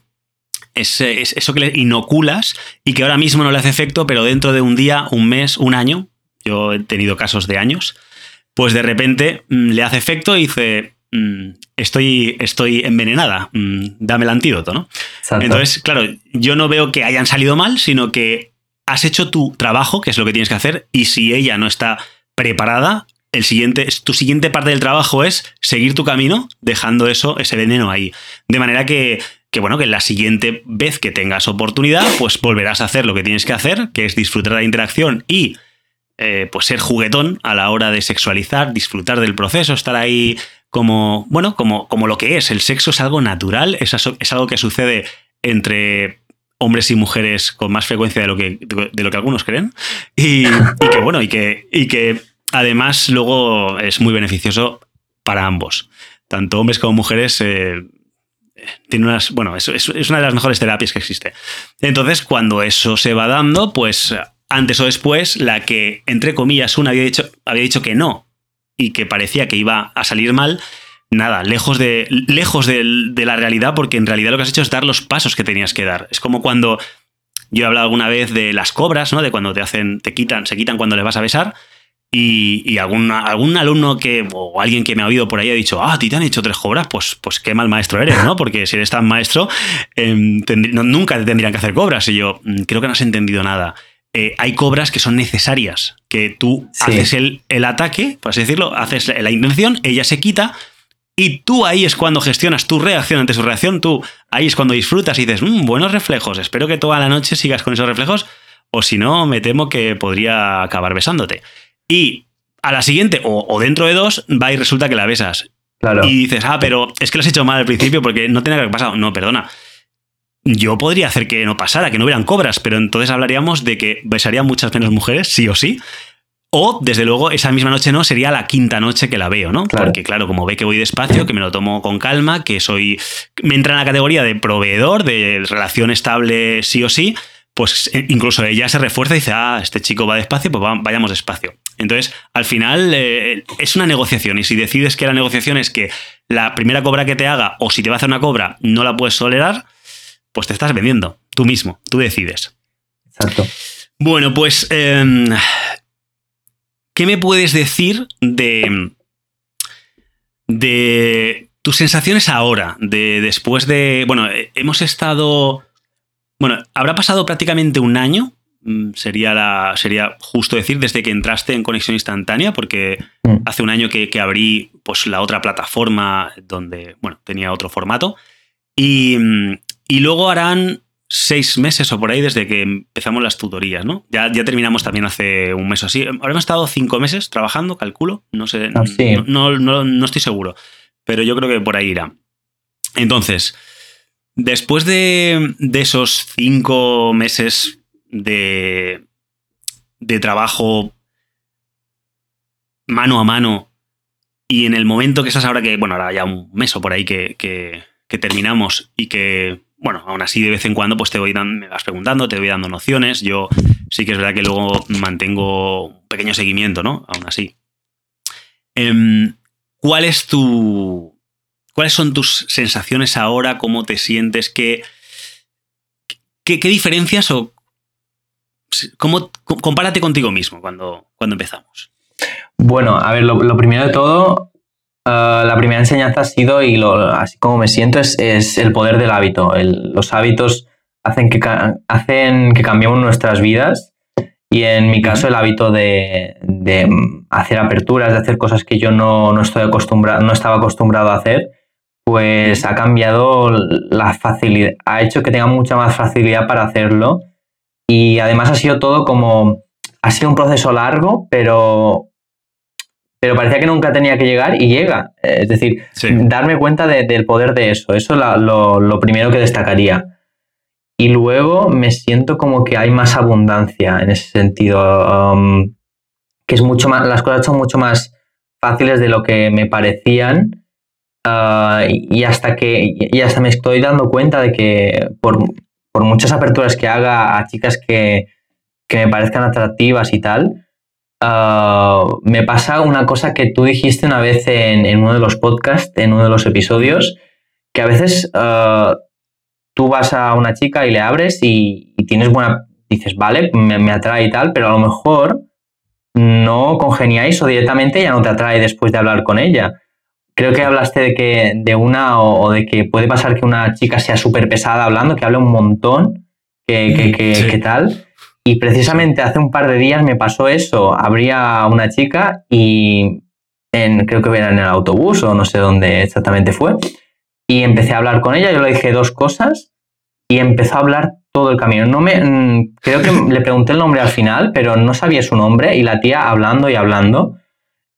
ese, eso que le inoculas y que ahora mismo no le hace efecto, pero dentro de un día, un mes, un año, yo he tenido casos de años, pues de repente mm, le hace efecto y dice, estoy, estoy envenenada, mm, dame el antídoto, ¿no? Entonces, claro, yo no veo que hayan salido mal, sino que has hecho tu trabajo, que es lo que tienes que hacer, y si ella no está preparada, el siguiente, tu siguiente parte del trabajo es seguir tu camino, dejando eso, ese veneno ahí. De manera que, que, bueno, que la siguiente vez que tengas oportunidad, pues volverás a hacer lo que tienes que hacer, que es disfrutar de la interacción y eh, pues ser juguetón a la hora de sexualizar, disfrutar del proceso, estar ahí como, bueno, como, como lo que es. El sexo es algo natural, es, es algo que sucede entre hombres y mujeres con más frecuencia de lo que, de lo que algunos creen. Y, que, bueno, y que, y que además luego es muy beneficioso para ambos. Tanto hombres como mujeres eh, unas. Bueno, es, es, una de las mejores terapias que existe. Entonces, cuando eso se va dando, pues antes o después, la que, entre comillas, una había dicho, había dicho que no y que parecía que iba a salir mal, nada, lejos de, lejos de, la realidad, porque en realidad lo que has hecho es dar los pasos que tenías que dar. Es como cuando yo he hablado alguna vez de las cobras, ¿no? De cuando te hacen, te quitan, se quitan cuando le vas a besar. Y, algún, algún alumno que, o alguien que me ha oído por ahí ha dicho, ah, a ti te han hecho tres cobras, pues, pues qué mal maestro eres, ¿no? Porque si eres tan maestro, em, nunca te tendrían que hacer cobras. Y yo, mm, creo que no has entendido nada. Eh, hay cobras que son necesarias, que tú haces el, el, ataque, por así decirlo, haces la intención, ella se quita, y tú ahí es cuando gestionas tu reacción ante su reacción, tú ahí es cuando disfrutas y dices, mmm, buenos reflejos, espero que toda la noche sigas con esos reflejos, o si no, me temo que podría acabar besándote. Y a la siguiente, o, dentro de dos, va y resulta que la besas. Y dices, ah, pero es que lo has hecho mal al principio porque no tenía que haber pasado. No, perdona yo podría hacer que no pasara, que no hubieran cobras, pero entonces hablaríamos de que besarían muchas menos mujeres, sí o sí. O, desde luego, esa misma noche no, sería la quinta noche que la veo, ¿no? Porque, claro, como ve que voy despacio, que me lo tomo con calma, que soy. Me entra en la categoría de proveedor, de relación estable sí o sí, pues eh, incluso ella se refuerza y dice, ah, este chico va despacio, pues vayamos despacio. Entonces, al final, eh, es una negociación. Y si decides que la negociación es que la primera cobra que te haga, o si te va a hacer una cobra, no la puedes tolerar, pues te estás vendiendo tú mismo, tú decides. Exacto. Bueno, pues, em, ¿qué me puedes decir de, de tus sensaciones ahora, de después de, bueno, eh, hemos estado, bueno, habrá pasado prácticamente un año, mm, sería, la, sería justo decir, desde que entraste en conexión instantánea, porque mm. hace un año que, que, abrí pues, la otra plataforma donde, bueno, tenía otro formato. Y, mm, y luego harán seis meses o por ahí desde que empezamos las tutorías, ¿no? Ya, ya terminamos también hace un mes o así. Habremos estado cinco meses trabajando, calculo. No sé, ah, no, no, no, estoy seguro. Pero yo creo que por ahí irá. Entonces, Después de, esos cinco meses de, de trabajo mano a mano y en el momento que estás ahora que, bueno, ahora ya un mes o por ahí que, que, terminamos y que, bueno, aún así de vez en cuando pues te voy dando, me vas preguntando, te voy dando nociones. Yo sí que es verdad que luego mantengo un pequeño seguimiento, ¿no? Aún así. Em, ¿Cuál es tu. ¿Cuáles son tus sensaciones ahora? ¿Cómo te sientes? ¿Qué, qué, diferencias o. ¿Cómo, compárate contigo mismo cuando, cuando empezamos. Bueno, a ver, lo, primero de todo, eh, la primera enseñanza ha sido, y lo, así como me siento, es, el poder del hábito. los hábitos hacen que, hacen que cambiemos nuestras vidas y en mi caso el hábito de, hacer aperturas, de hacer cosas que yo no, estoy acostumbrado, no estaba acostumbrado a hacer, pues ha cambiado la facilidad, ha hecho que tenga mucha más facilidad para hacerlo y además ha sido todo como, ha sido un proceso largo, pero pero parecía que nunca tenía que llegar y llega. Es decir, darme cuenta del poder de eso. Eso es lo, primero que destacaría. Y luego me siento como que hay más abundancia en ese sentido. Um, que es mucho más, las cosas son mucho más fáciles de lo que me parecían. Uh, y hasta que y hasta me estoy dando cuenta de que por, muchas aperturas que haga a chicas que, que me parezcan atractivas y tal, Ah, me pasa una cosa que tú dijiste una vez en, uno de los podcasts, en uno de los episodios, que a veces ah, tú vas a una chica y le abres y, tienes buena, dices, vale, me, atrae y tal, pero a lo mejor no congeniáis o directamente ya no te atrae después de hablar con ella. Creo que hablaste de que de una o, de que puede pasar que una chica sea súper pesada hablando, que hable un montón, que, que tal. Y precisamente hace un par de días me pasó eso. Habría una chica y en, creo que era en el autobús o no sé dónde exactamente fue. Y empecé a hablar con ella. Yo le dije dos cosas y empezó a hablar todo el camino. No me, mm, creo que le pregunté el nombre al final, pero no sabía su nombre y la tía hablando y hablando.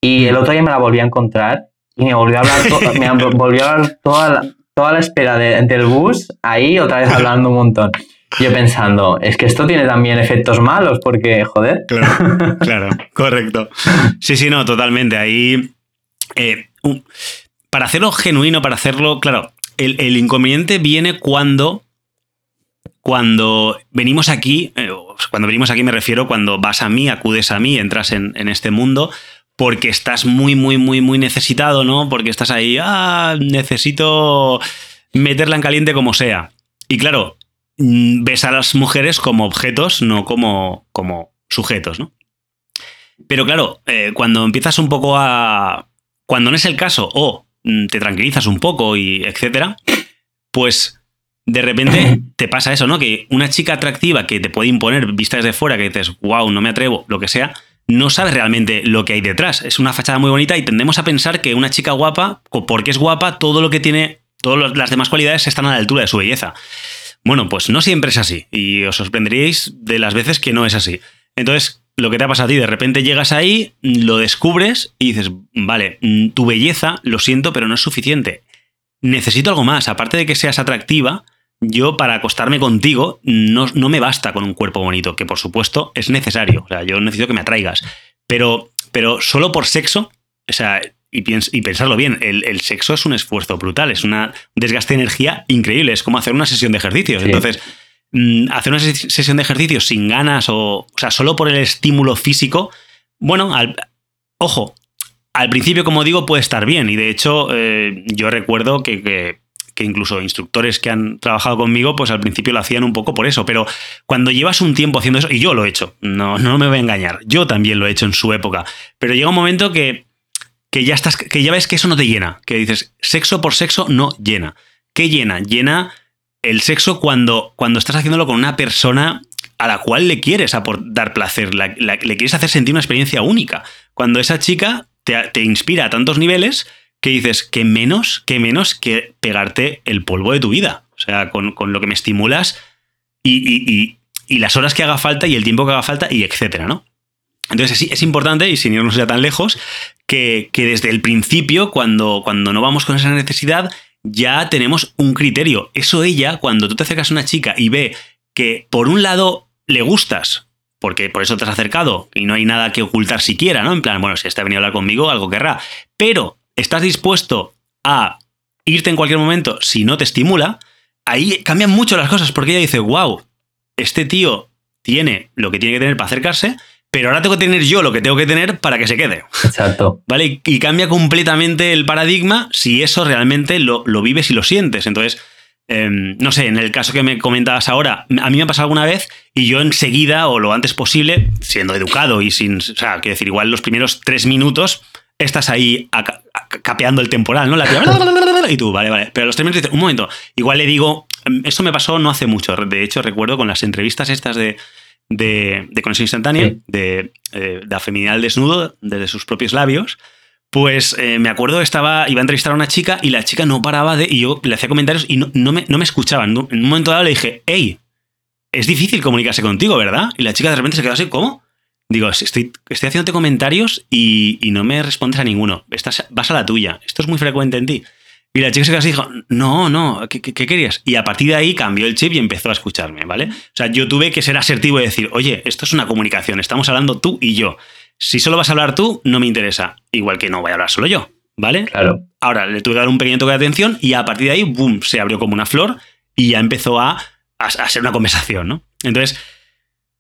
Y el otro día me la volví a encontrar y me volvió a hablar, me volvió a hablar toda la, toda la espera del bus ahí otra vez hablando un montón. Yo pensando, es que esto tiene también efectos malos, porque, joder. Claro, claro, correcto. Sí, sí, no, totalmente. Ahí. Eh, para hacerlo genuino, para hacerlo. Claro, el, inconveniente viene cuando. Cuando venimos aquí, eh, cuando venimos aquí me refiero cuando vas a mí, acudes a mí, entras en, en este mundo, porque estás muy, muy, muy, muy necesitado, ¿no? Porque estás ahí, ah, necesito meterla en caliente como sea. Y claro, ves a las mujeres como objetos, no como, como sujetos, ¿no? Pero claro, eh, cuando empiezas un poco a. Cuando no es el caso, o mm, te tranquilizas un poco y etcétera, pues de repente te pasa eso, ¿no? Que una chica atractiva que te puede imponer vista desde fuera, que dices, wow, no me atrevo, lo que sea, no sabes realmente lo que hay detrás. Es una fachada muy bonita y tendemos a pensar que una chica guapa, porque es guapa, todo lo que tiene, todas las demás cualidades están a la altura de su belleza. Bueno, pues no siempre es así y os sorprenderíais de las veces que no es así. Entonces, lo que te ha pasado a ti, de repente llegas ahí, lo descubres y dices, vale, mm, tu belleza, lo siento, pero no es suficiente. Necesito algo más. Aparte de que seas atractiva, yo para acostarme contigo no, no me basta con un cuerpo bonito, que por supuesto es necesario. O sea, yo necesito que me atraigas. Pero, pero solo por sexo, o sea, y, pensarlo bien, el, sexo es un esfuerzo brutal, es una desgaste de energía increíble, es como hacer una sesión de ejercicios. Entonces, mm, hacer una sesión de ejercicios sin ganas o, o sea, solo por el estímulo físico, bueno, ojo, al principio, como digo, puede estar bien. Y de hecho, eh, yo recuerdo que, incluso instructores que han trabajado conmigo, pues al principio lo hacían un poco por eso. Pero cuando llevas un tiempo haciendo eso, y yo lo he hecho, no, no me voy a engañar, yo también lo he hecho en su época. Pero llega un momento que que ya estás, que ya ves que eso no te llena, que dices, sexo por sexo no llena. ¿Qué llena? Llena el sexo cuando, cuando estás haciéndolo con una persona a la cual le quieres dar placer, le quieres hacer sentir una experiencia única. Cuando esa chica te, inspira a tantos niveles que dices que menos, que menos que pegarte el polvo de tu vida. O sea, con, lo que me estimulas y, y, las horas que haga falta y el tiempo que haga falta y etcétera, ¿no? Entonces es, es importante, y sin irnos ya tan lejos, que, desde el principio, cuando, cuando no vamos con esa necesidad, ya tenemos un criterio. Eso ella, cuando tú te acercas a una chica y ve que por un lado le gustas, porque por eso te has acercado y no hay nada que ocultar siquiera, ¿no? En plan, bueno, si está venido a hablar conmigo, algo querrá. Pero estás dispuesto a irte en cualquier momento si no te estimula, ahí cambian mucho las cosas, porque ella dice, wow, este tío tiene lo que tiene que tener para acercarse, pero ahora tengo que tener yo lo que tengo que tener para que se quede. Exacto. ¿Vale? Y cambia completamente el paradigma si eso realmente lo, lo vives y lo sientes. Entonces, em, no sé, en el caso que me comentabas ahora, a mí me ha pasado alguna vez y yo enseguida o lo antes posible, siendo educado y sin, o sea, quiero decir, igual los primeros tres minutos estás ahí capeando el temporal, ¿no? La tía, y tú, vale, vale. Pero los tres minutos dices, un momento, igual le digo, em, esto me pasó no hace mucho, de hecho recuerdo con las entrevistas estas de de, conexión instantánea, de, eh, de afeminidad desnudo, desde sus propios labios, pues eh, me acuerdo, estaba, iba a entrevistar a una chica y la chica no paraba de. Y yo le hacía comentarios y no, no, me, no me escuchaban. En un momento dado le dije, hey, es difícil comunicarse contigo, ¿verdad? Y la chica de repente se quedó así, ¿cómo? Digo, estoy, estoy haciéndote comentarios y, y no me respondes a ninguno. Estás, vas a la tuya. Esto es muy frecuente en ti. Y la chica se quedó así y dijo, no, no, ¿qué, querías? Y a partir de ahí cambió el chip y empezó a escucharme, ¿vale? O sea, yo tuve que ser asertivo y decir, oye, esto es una comunicación, estamos hablando tú y yo. Si solo vas a hablar tú, no me interesa. Igual que no voy a hablar solo yo, ¿vale? Claro. Ahora le tuve que dar un pequeño toque de atención y a partir de ahí, boom, se abrió como una flor y ya empezó a, a, ser una conversación, ¿no? Entonces,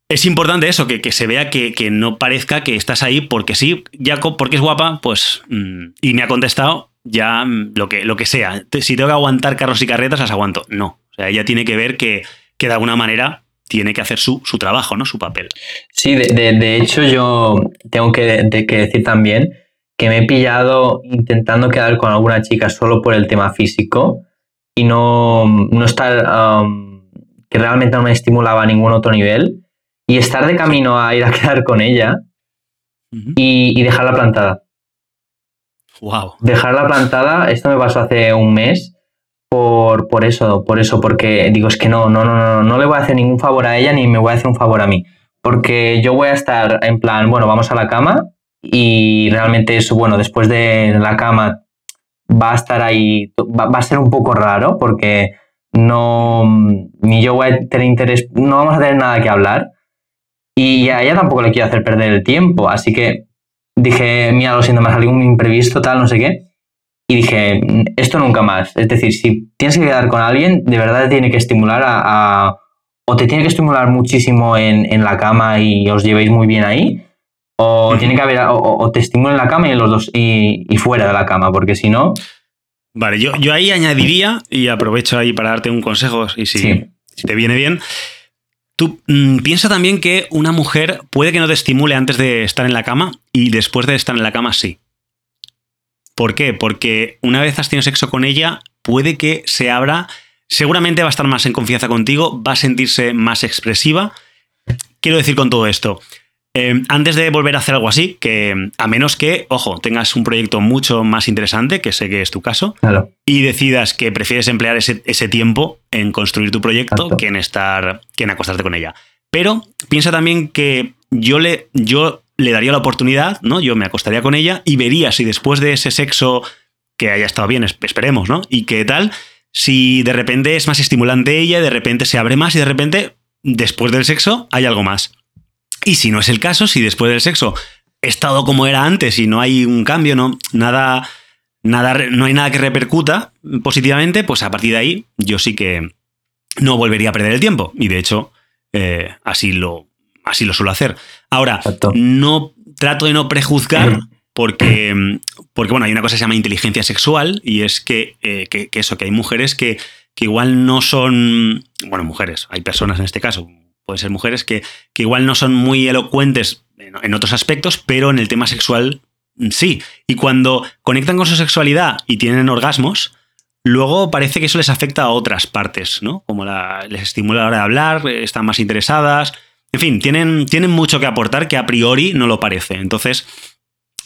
es importante eso, que, que se vea que, que, no parezca que estás ahí porque sí, ya porque es guapa, pues. Mm, y me ha contestado, ya mm, lo que, lo que sea. Si tengo que aguantar carros y carretas, las aguanto. No. O sea, ella tiene que ver que, que de alguna manera tiene que hacer su, su trabajo, ¿no? Su papel. Sí, de, de, de hecho yo tengo que, de, que, decir también que me he pillado intentando quedar con alguna chica solo por el tema físico y no, no estar, um, que realmente no me estimulaba a ningún otro nivel y estar de camino a ir a quedar con ella uh -huh. y, y dejarla plantada. Dejarla plantada, esto me pasó hace un mes por, por eso, por eso, porque digo, es que no, no, no, no, no le voy a hacer ningún favor a ella ni me voy a hacer un favor a mí. Porque yo voy a estar en plan, bueno, vamos a la cama y realmente eso, bueno, después de la cama va a estar ahí, va, va a ser un poco raro porque no, ni yo voy a tener interés, no vamos a tener nada que hablar y a ella tampoco le quiero hacer perder el tiempo, así que dije, mira, lo siento, me ha salido un imprevisto, tal, no sé qué. Y dije, esto nunca más. Es decir, si tienes que quedar con alguien, de verdad te tiene que estimular a, a o te tiene que estimular muchísimo en, en, la cama y os llevéis muy bien ahí, o uh -huh. tiene que haber, o, o, te estimula en la cama y los dos y, y fuera de la cama, porque si no. Vale, yo, yo ahí añadiría, y aprovecho ahí para darte un consejo, y si, sí. si te viene bien, Tú piensa también que una mujer puede que no te estimule antes de estar en la cama y después de estar en la cama sí. ¿Por qué? Porque una vez has tenido sexo con ella, puede que se abra, seguramente va a estar más en confianza contigo, va a sentirse más expresiva. Quiero decir con todo esto, eh, antes de volver a hacer algo así, que a menos que, ojo, tengas un proyecto mucho más interesante, que sé que es tu caso, claro. y decidas que prefieres emplear ese, ese, tiempo en construir tu proyecto Exacto. que en estar, que en acostarte con ella. Pero piensa también que yo le, yo le daría la oportunidad, ¿no? Yo me acostaría con ella y vería si después de ese sexo que haya estado bien, esperemos, ¿no? Y qué tal, si de repente es más estimulante ella, de repente se abre más y de repente, después del sexo, hay algo más. Y si no es el caso, si después del sexo he estado como era antes y no hay un cambio, no, nada, nada, no hay nada que repercuta positivamente, pues a partir de ahí yo sí que no volvería a perder el tiempo. Y de hecho, eh, así, lo, así lo suelo hacer. Ahora, Exacto. no trato de no prejuzgar. Porque, porque, bueno, hay una cosa que se llama inteligencia sexual y es que, eh, que, que eso, que hay mujeres que, que igual no son, bueno, mujeres, hay personas en este caso, pueden ser mujeres que, que igual no son muy elocuentes en, otros aspectos, pero en el tema sexual sí. Y cuando conectan con su sexualidad y tienen orgasmos, luego parece que eso les afecta a otras partes, ¿no? Como les estimula la hora de hablar, están más interesadas. En fin, tienen, tienen mucho que aportar que a priori no lo parece. Entonces,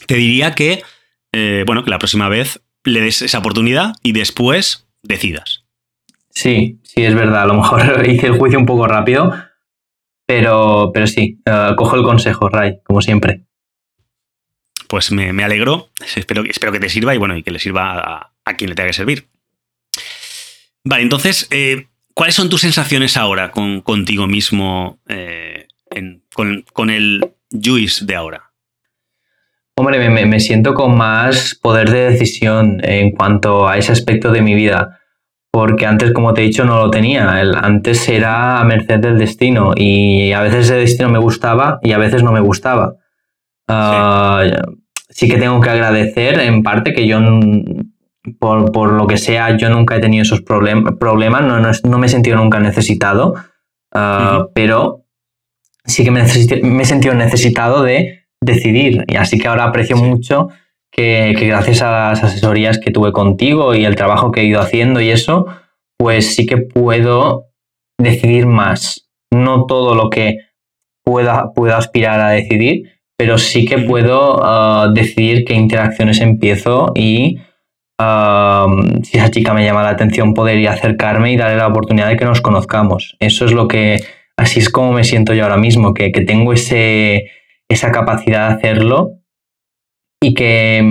te diría que, eh, bueno, que la próxima vez le des esa oportunidad y después decidas. Sí, sí, es verdad. A lo mejor hice el juicio un poco rápido, pero, pero sí, uh, cojo el consejo, Ray, como siempre. Pues me, me alegro, espero, espero, que te sirva y bueno, y que le sirva a, a, quien le tenga que servir. Vale, entonces, eh, ¿cuáles son tus sensaciones ahora con, contigo mismo, eh, con, con, el Juice de ahora? Hombre, me, me, siento con más poder de decisión en cuanto a ese aspecto de mi vida, porque antes, como te he dicho, no lo tenía. El, antes era a merced del destino y a veces ese destino me gustaba y a veces no me gustaba. Uh, sí que tengo que agradecer en parte que yo, por, por lo que sea, yo nunca he tenido esos problem problemas, no, no, no, me he sentido nunca necesitado, uh, uh -huh. pero sí que me, me, he sentido necesitado de decidir. Y así que ahora aprecio sí. mucho que, que, gracias a las asesorías que tuve contigo y el trabajo que he ido haciendo y eso, pues sí que puedo decidir más. No todo lo que pueda, pueda aspirar a decidir, pero sí que puedo uh, decidir qué interacciones empiezo y uh, si esa chica me llama la atención podría acercarme y darle la oportunidad de que nos conozcamos. Eso es lo que, así es como me siento yo ahora mismo, que, que tengo ese, esa capacidad de hacerlo y que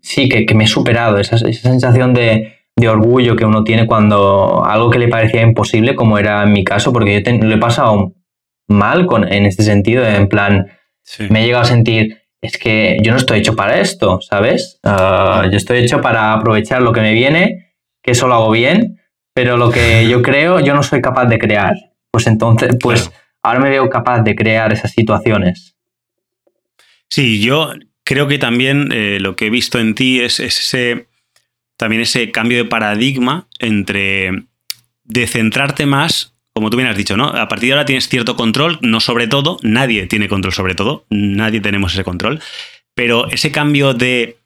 sí, que, que me he superado, esa, esa sensación de, de, orgullo que uno tiene cuando algo que le parecía imposible, como era en mi caso, porque yo te, lo he pasado mal con, en este sentido, en plan Sí. Me he llegado a sentir, es que yo no estoy hecho para esto, ¿sabes? Uh, yo estoy hecho para aprovechar lo que me viene, que eso lo hago bien, pero lo que yo creo, yo no soy capaz de crear. Pues entonces, pues claro. ahora me veo capaz de crear esas situaciones. Sí, yo creo que también eh, lo que he visto en ti es, es ese, también ese cambio de paradigma entre de centrarte más como tú bien has dicho, ¿no? A partir de ahora tienes cierto control, no sobre todo, nadie tiene control sobre todo, nadie tenemos ese control, pero ese cambio de,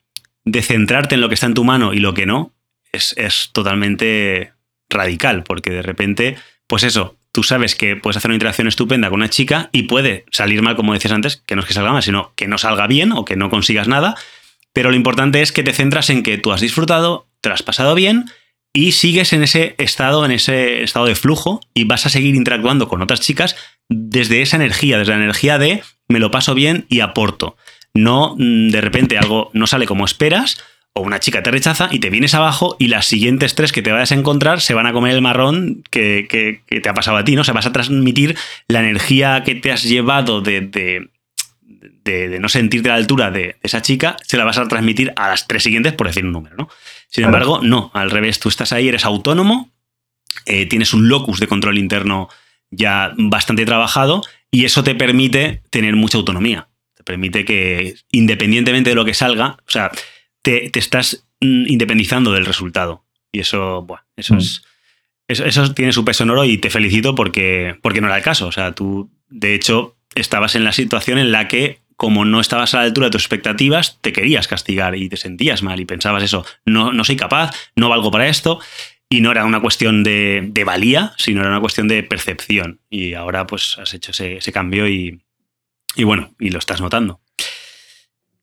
de centrarte en lo que está en tu mano y lo que no es, es, totalmente radical, porque de repente, pues eso, tú sabes que puedes hacer una interacción estupenda con una chica y puede salir mal, como decías antes, que no es que salga mal, sino que no salga bien o que no consigas nada, pero lo importante es que te centras en que tú has disfrutado, te lo has pasado bien, y sigues en ese estado, en ese estado de flujo y vas a seguir interactuando con otras chicas desde esa energía, desde la energía de me lo paso bien y aporto. No mm, de repente algo no sale como esperas o una chica te rechaza y te vienes abajo y las siguientes tres que te vayas a encontrar se van a comer el marrón que, que, que te ha pasado a ti, ¿no? O sea, vas a transmitir la energía que te has llevado de, de de, de, no sentirte a la altura de esa chica, se la vas a transmitir a las tres siguientes, por decir un número, ¿no? Sin claro. embargo, no, al revés, tú estás ahí, eres autónomo, eh, tienes un locus de control interno ya bastante trabajado y eso te permite tener mucha autonomía. Te permite que, independientemente de lo que salga, o sea, te, te estás mm, independizando del resultado. Y eso, bueno, eso mm. es. Eso, eso, tiene su peso en oro y te felicito porque, porque no era el caso. O sea, tú, de hecho, estabas en la situación en la que como no estabas a la altura de tus expectativas, te querías castigar y te sentías mal y pensabas eso, no, no soy capaz, no valgo para esto. Y no era una cuestión de, de, valía, sino era una cuestión de percepción. Y ahora pues has hecho ese, ese cambio y, y, bueno, y lo estás notando.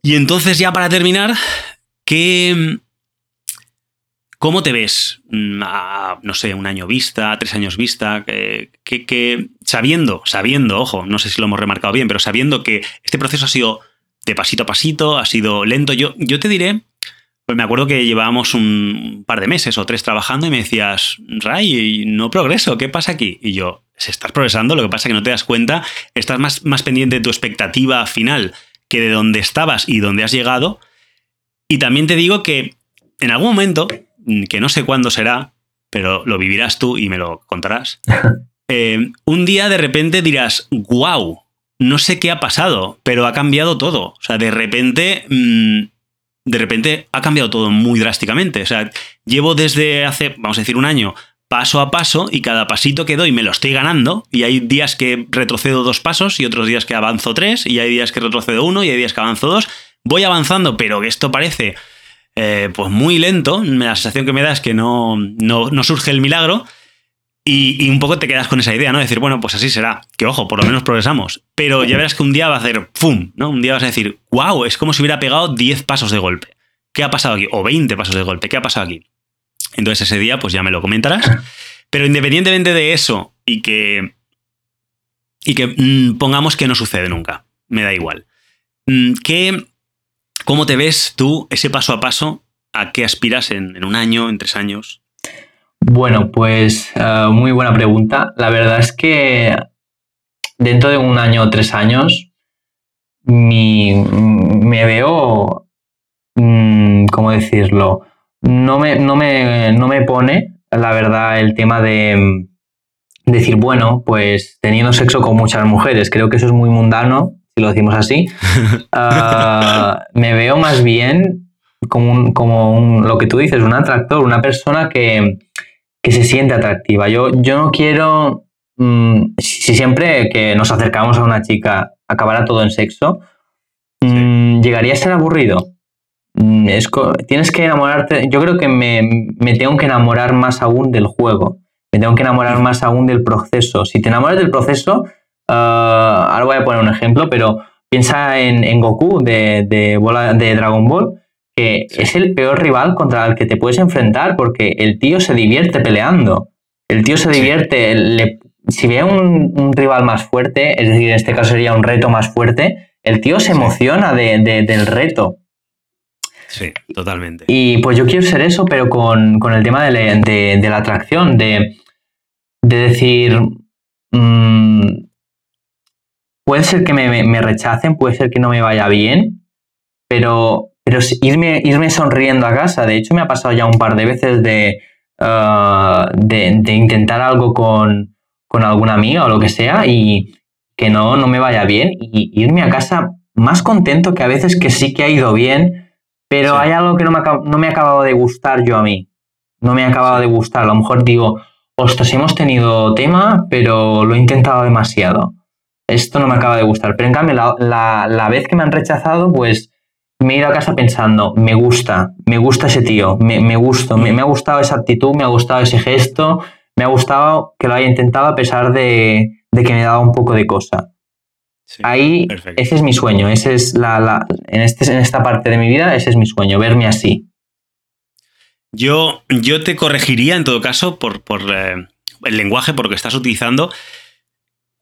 Y entonces ya para terminar, ¿qué, ¿Cómo te ves mm, a, no sé, un año vista, tres años vista? Que, sabiendo, sabiendo, ojo, no sé si lo hemos remarcado bien, pero sabiendo que este proceso ha sido de pasito a pasito, ha sido lento, yo, yo te diré, pues me acuerdo que llevábamos un par de meses o tres trabajando y me decías, Ray, no progreso, ¿qué pasa aquí? Y yo, se estás progresando, lo que pasa es que no te das cuenta, estás más, más pendiente de tu expectativa final que de dónde estabas y dónde has llegado. Y también te digo que en algún momento Mm, que no sé cuándo será, pero lo vivirás tú y me lo contarás. Eh, un día de repente dirás, wow, no sé qué ha pasado, pero ha cambiado todo. O sea, de repente, mmm, de repente ha cambiado todo muy drásticamente. O sea, llevo desde hace, vamos a decir, un año paso a paso y cada pasito que doy me lo estoy ganando y hay días que retrocedo dos pasos y otros días que avanzo tres y hay días que retrocedo uno y hay días que avanzo dos. Voy avanzando, pero esto parece eh, pues muy lento. La sensación que me da es que no, no, no surge el milagro. Y, un poco te quedas con esa idea, ¿no? Decir, bueno, pues así será. Que ojo, por lo menos progresamos. Pero ya verás que un día va a hacer ¡pum! ¿no? Un día vas a decir, wow, es como si hubiera pegado 10 pasos de golpe. ¿Qué ha pasado aquí? O 20 pasos de golpe. ¿Qué ha pasado aquí? Entonces ese día, pues ya me lo comentarás. Pero independientemente de eso y que. Y que mmm, pongamos que no sucede nunca. Me da igual. Mm, ¿Qué ¿Cómo te ves tú ese paso a paso? ¿A qué aspiras en, un año, en tres años? Bueno, pues eh, muy buena pregunta. La verdad es que dentro de un año o tres años me veo, mm, ¿cómo decirlo? No me, no, me, no me pone, la verdad, el tema de mm, decir, bueno, pues teniendo sexo con muchas mujeres, creo que eso es muy mundano, si lo decimos así. Ah, me veo más bien como, como lo que tú dices, un atractor, una persona que, que se siente atractiva. Yo, yo no quiero, mm, si siempre que nos acercamos a una chica acabará todo en sexo, mm, llegaría a ser aburrido. Mm, tienes que enamorarte, yo creo que me, me, tengo que enamorar más aún del juego, me tengo que enamorar más aún del proceso. Si te enamoras del proceso, ahora voy a poner un ejemplo, pero piensa en, Goku de, de, de Dragon Ball que es el peor rival contra el que te puedes enfrentar porque el tío se divierte peleando. El tío se divierte. si ve un, un, rival más fuerte, es decir, en este caso sería un reto más fuerte, el tío se emociona del reto. Sí, totalmente. Y pues yo quiero ser eso, pero con, el tema de, la atracción, de, decir, mm, puede ser que me, me, rechacen, puede ser que no me vaya bien, pero pero irme, irme sonriendo a casa, de hecho me ha pasado ya un par de veces de, ah, de, intentar algo con, con, alguna amiga o lo que sea y que no, no me vaya bien y irme a casa más contento que a veces que sí que ha ido bien, pero hay algo que no me, ha, no me ha acabado de gustar yo a mí. No me ha acabado de gustar. A lo mejor digo, ostras, hemos tenido tema, pero lo he intentado demasiado. Esto no me acaba de gustar. Pero en cambio, la, la, la vez que me han rechazado, pues me he ido a casa pensando, me gusta, me gusta ese tío, me, me gusta, me, ha gustado esa actitud, me ha gustado ese gesto, me ha gustado que lo haya intentado a pesar de, que me daba un poco de cosa. Ahí, ese es mi sueño, ese es la, en, este, en esta parte de mi vida, ese es mi sueño, verme así. Yo, yo te corregiría en todo caso por, por eh, el lenguaje, por lo que estás utilizando.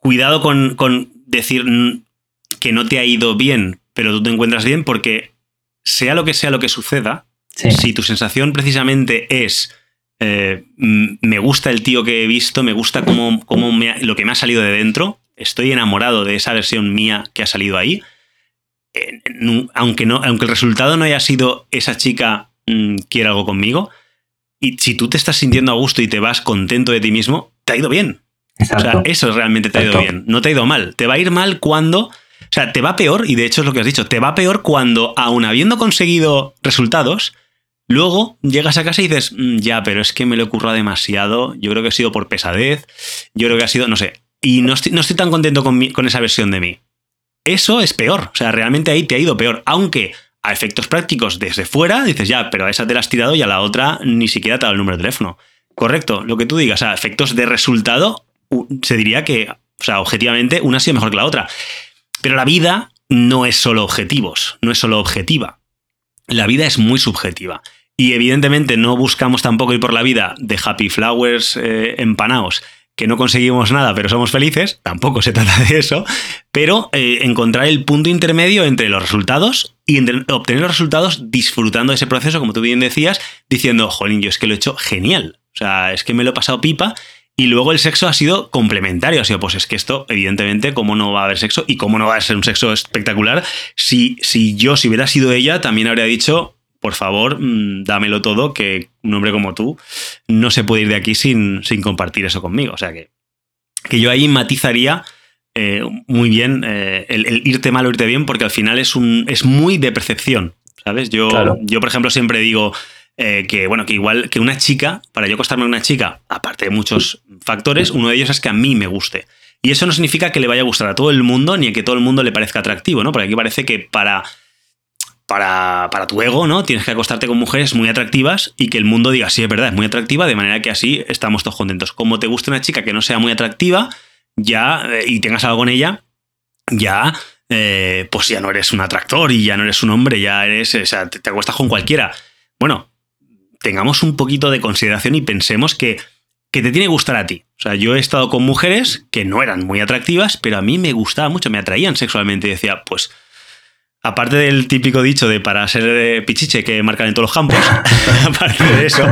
Cuidado con, con decir que no te ha ido bien pero tú te encuentras bien porque sea lo que sea lo que suceda, si tu sensación precisamente es eh, me gusta el tío que he visto, me gusta cómo, cómo lo que me ha salido de dentro, estoy enamorado de esa versión mía que ha salido ahí, eh, aunque, no, aunque el resultado no haya sido esa chica mm, quiere algo conmigo, y si tú te estás sintiendo a gusto y te vas contento de ti mismo, te ha ido bien. O sea, eso realmente te ha ido bien. No te ha ido mal. Te va a ir mal cuando o sea, te va peor, y de hecho es lo que has dicho, te va peor cuando, aun habiendo conseguido resultados, luego llegas a casa y dices, mm, ya, pero es que me lo he currado demasiado, yo creo que ha sido por pesadez, yo creo que ha sido, no sé, y no estoy, tan contento con, con esa versión de mí. Eso es peor, o sea, realmente ahí te ha ido peor, aunque a efectos prácticos desde fuera dices, ya, pero a esa te la has tirado y a la otra ni siquiera te ha dado el número de teléfono. Correcto, lo que tú digas, a efectos de resultado, se diría que, o sea, objetivamente, una ha sido mejor que la otra. Pero la vida no es solo objetivos, no es solo objetiva. La vida es muy subjetiva. Y evidentemente no buscamos tampoco ir por la vida de happy flowers eh, empanados, que no conseguimos nada, pero somos felices, tampoco se trata de eso, pero eh, encontrar el punto intermedio entre los resultados y obtener los resultados disfrutando de ese proceso, como tú bien decías, diciendo, jolín, yo es que lo he hecho genial. O sea, es que me lo he pasado pipa y luego el sexo ha sido complementario. Ha sido, pues es que esto, evidentemente, ¿cómo no va a haber sexo? Y cómo no va a ser un sexo espectacular si, si yo, si hubiera sido ella, también habría dicho, por favor, mm, dámelo todo, que un hombre como tú no se puede ir de aquí sin, sin compartir eso conmigo. O sea que, que yo ahí matizaría eh, muy bien eh, el, irte mal o irte bien, porque al final es, un, es muy de percepción. ¿Sabes? Yo, yo, por ejemplo, siempre digo, eh, que, bueno, que igual que una chica, para yo acostarme con una chica, aparte de muchos factores, uno de ellos es que a mí me guste. Y eso no significa que le vaya a gustar a todo el mundo ni a que todo el mundo le parezca atractivo, ¿no? Porque aquí parece que para, para, para, tu ego, ¿no? Tienes que acostarte con mujeres muy atractivas y que el mundo diga, sí, es verdad, es muy atractiva, de manera que así estamos todos contentos. Como te guste una chica que no sea muy atractiva, ya, eh, y tengas algo con ella, ya, eh, pues ya no eres un atractor y ya no eres un hombre, ya eres, o sea, te, te acuestas con cualquiera. Bueno, tengamos un poquito de consideración y pensemos que, que te tiene que gustar a ti. O sea, yo he estado con mujeres que no eran muy atractivas, pero a mí me gustaba mucho, me atraían sexualmente y decía, pues aparte del típico dicho de para ser eh, pichiche que marcan en todos los campos, aparte de eso,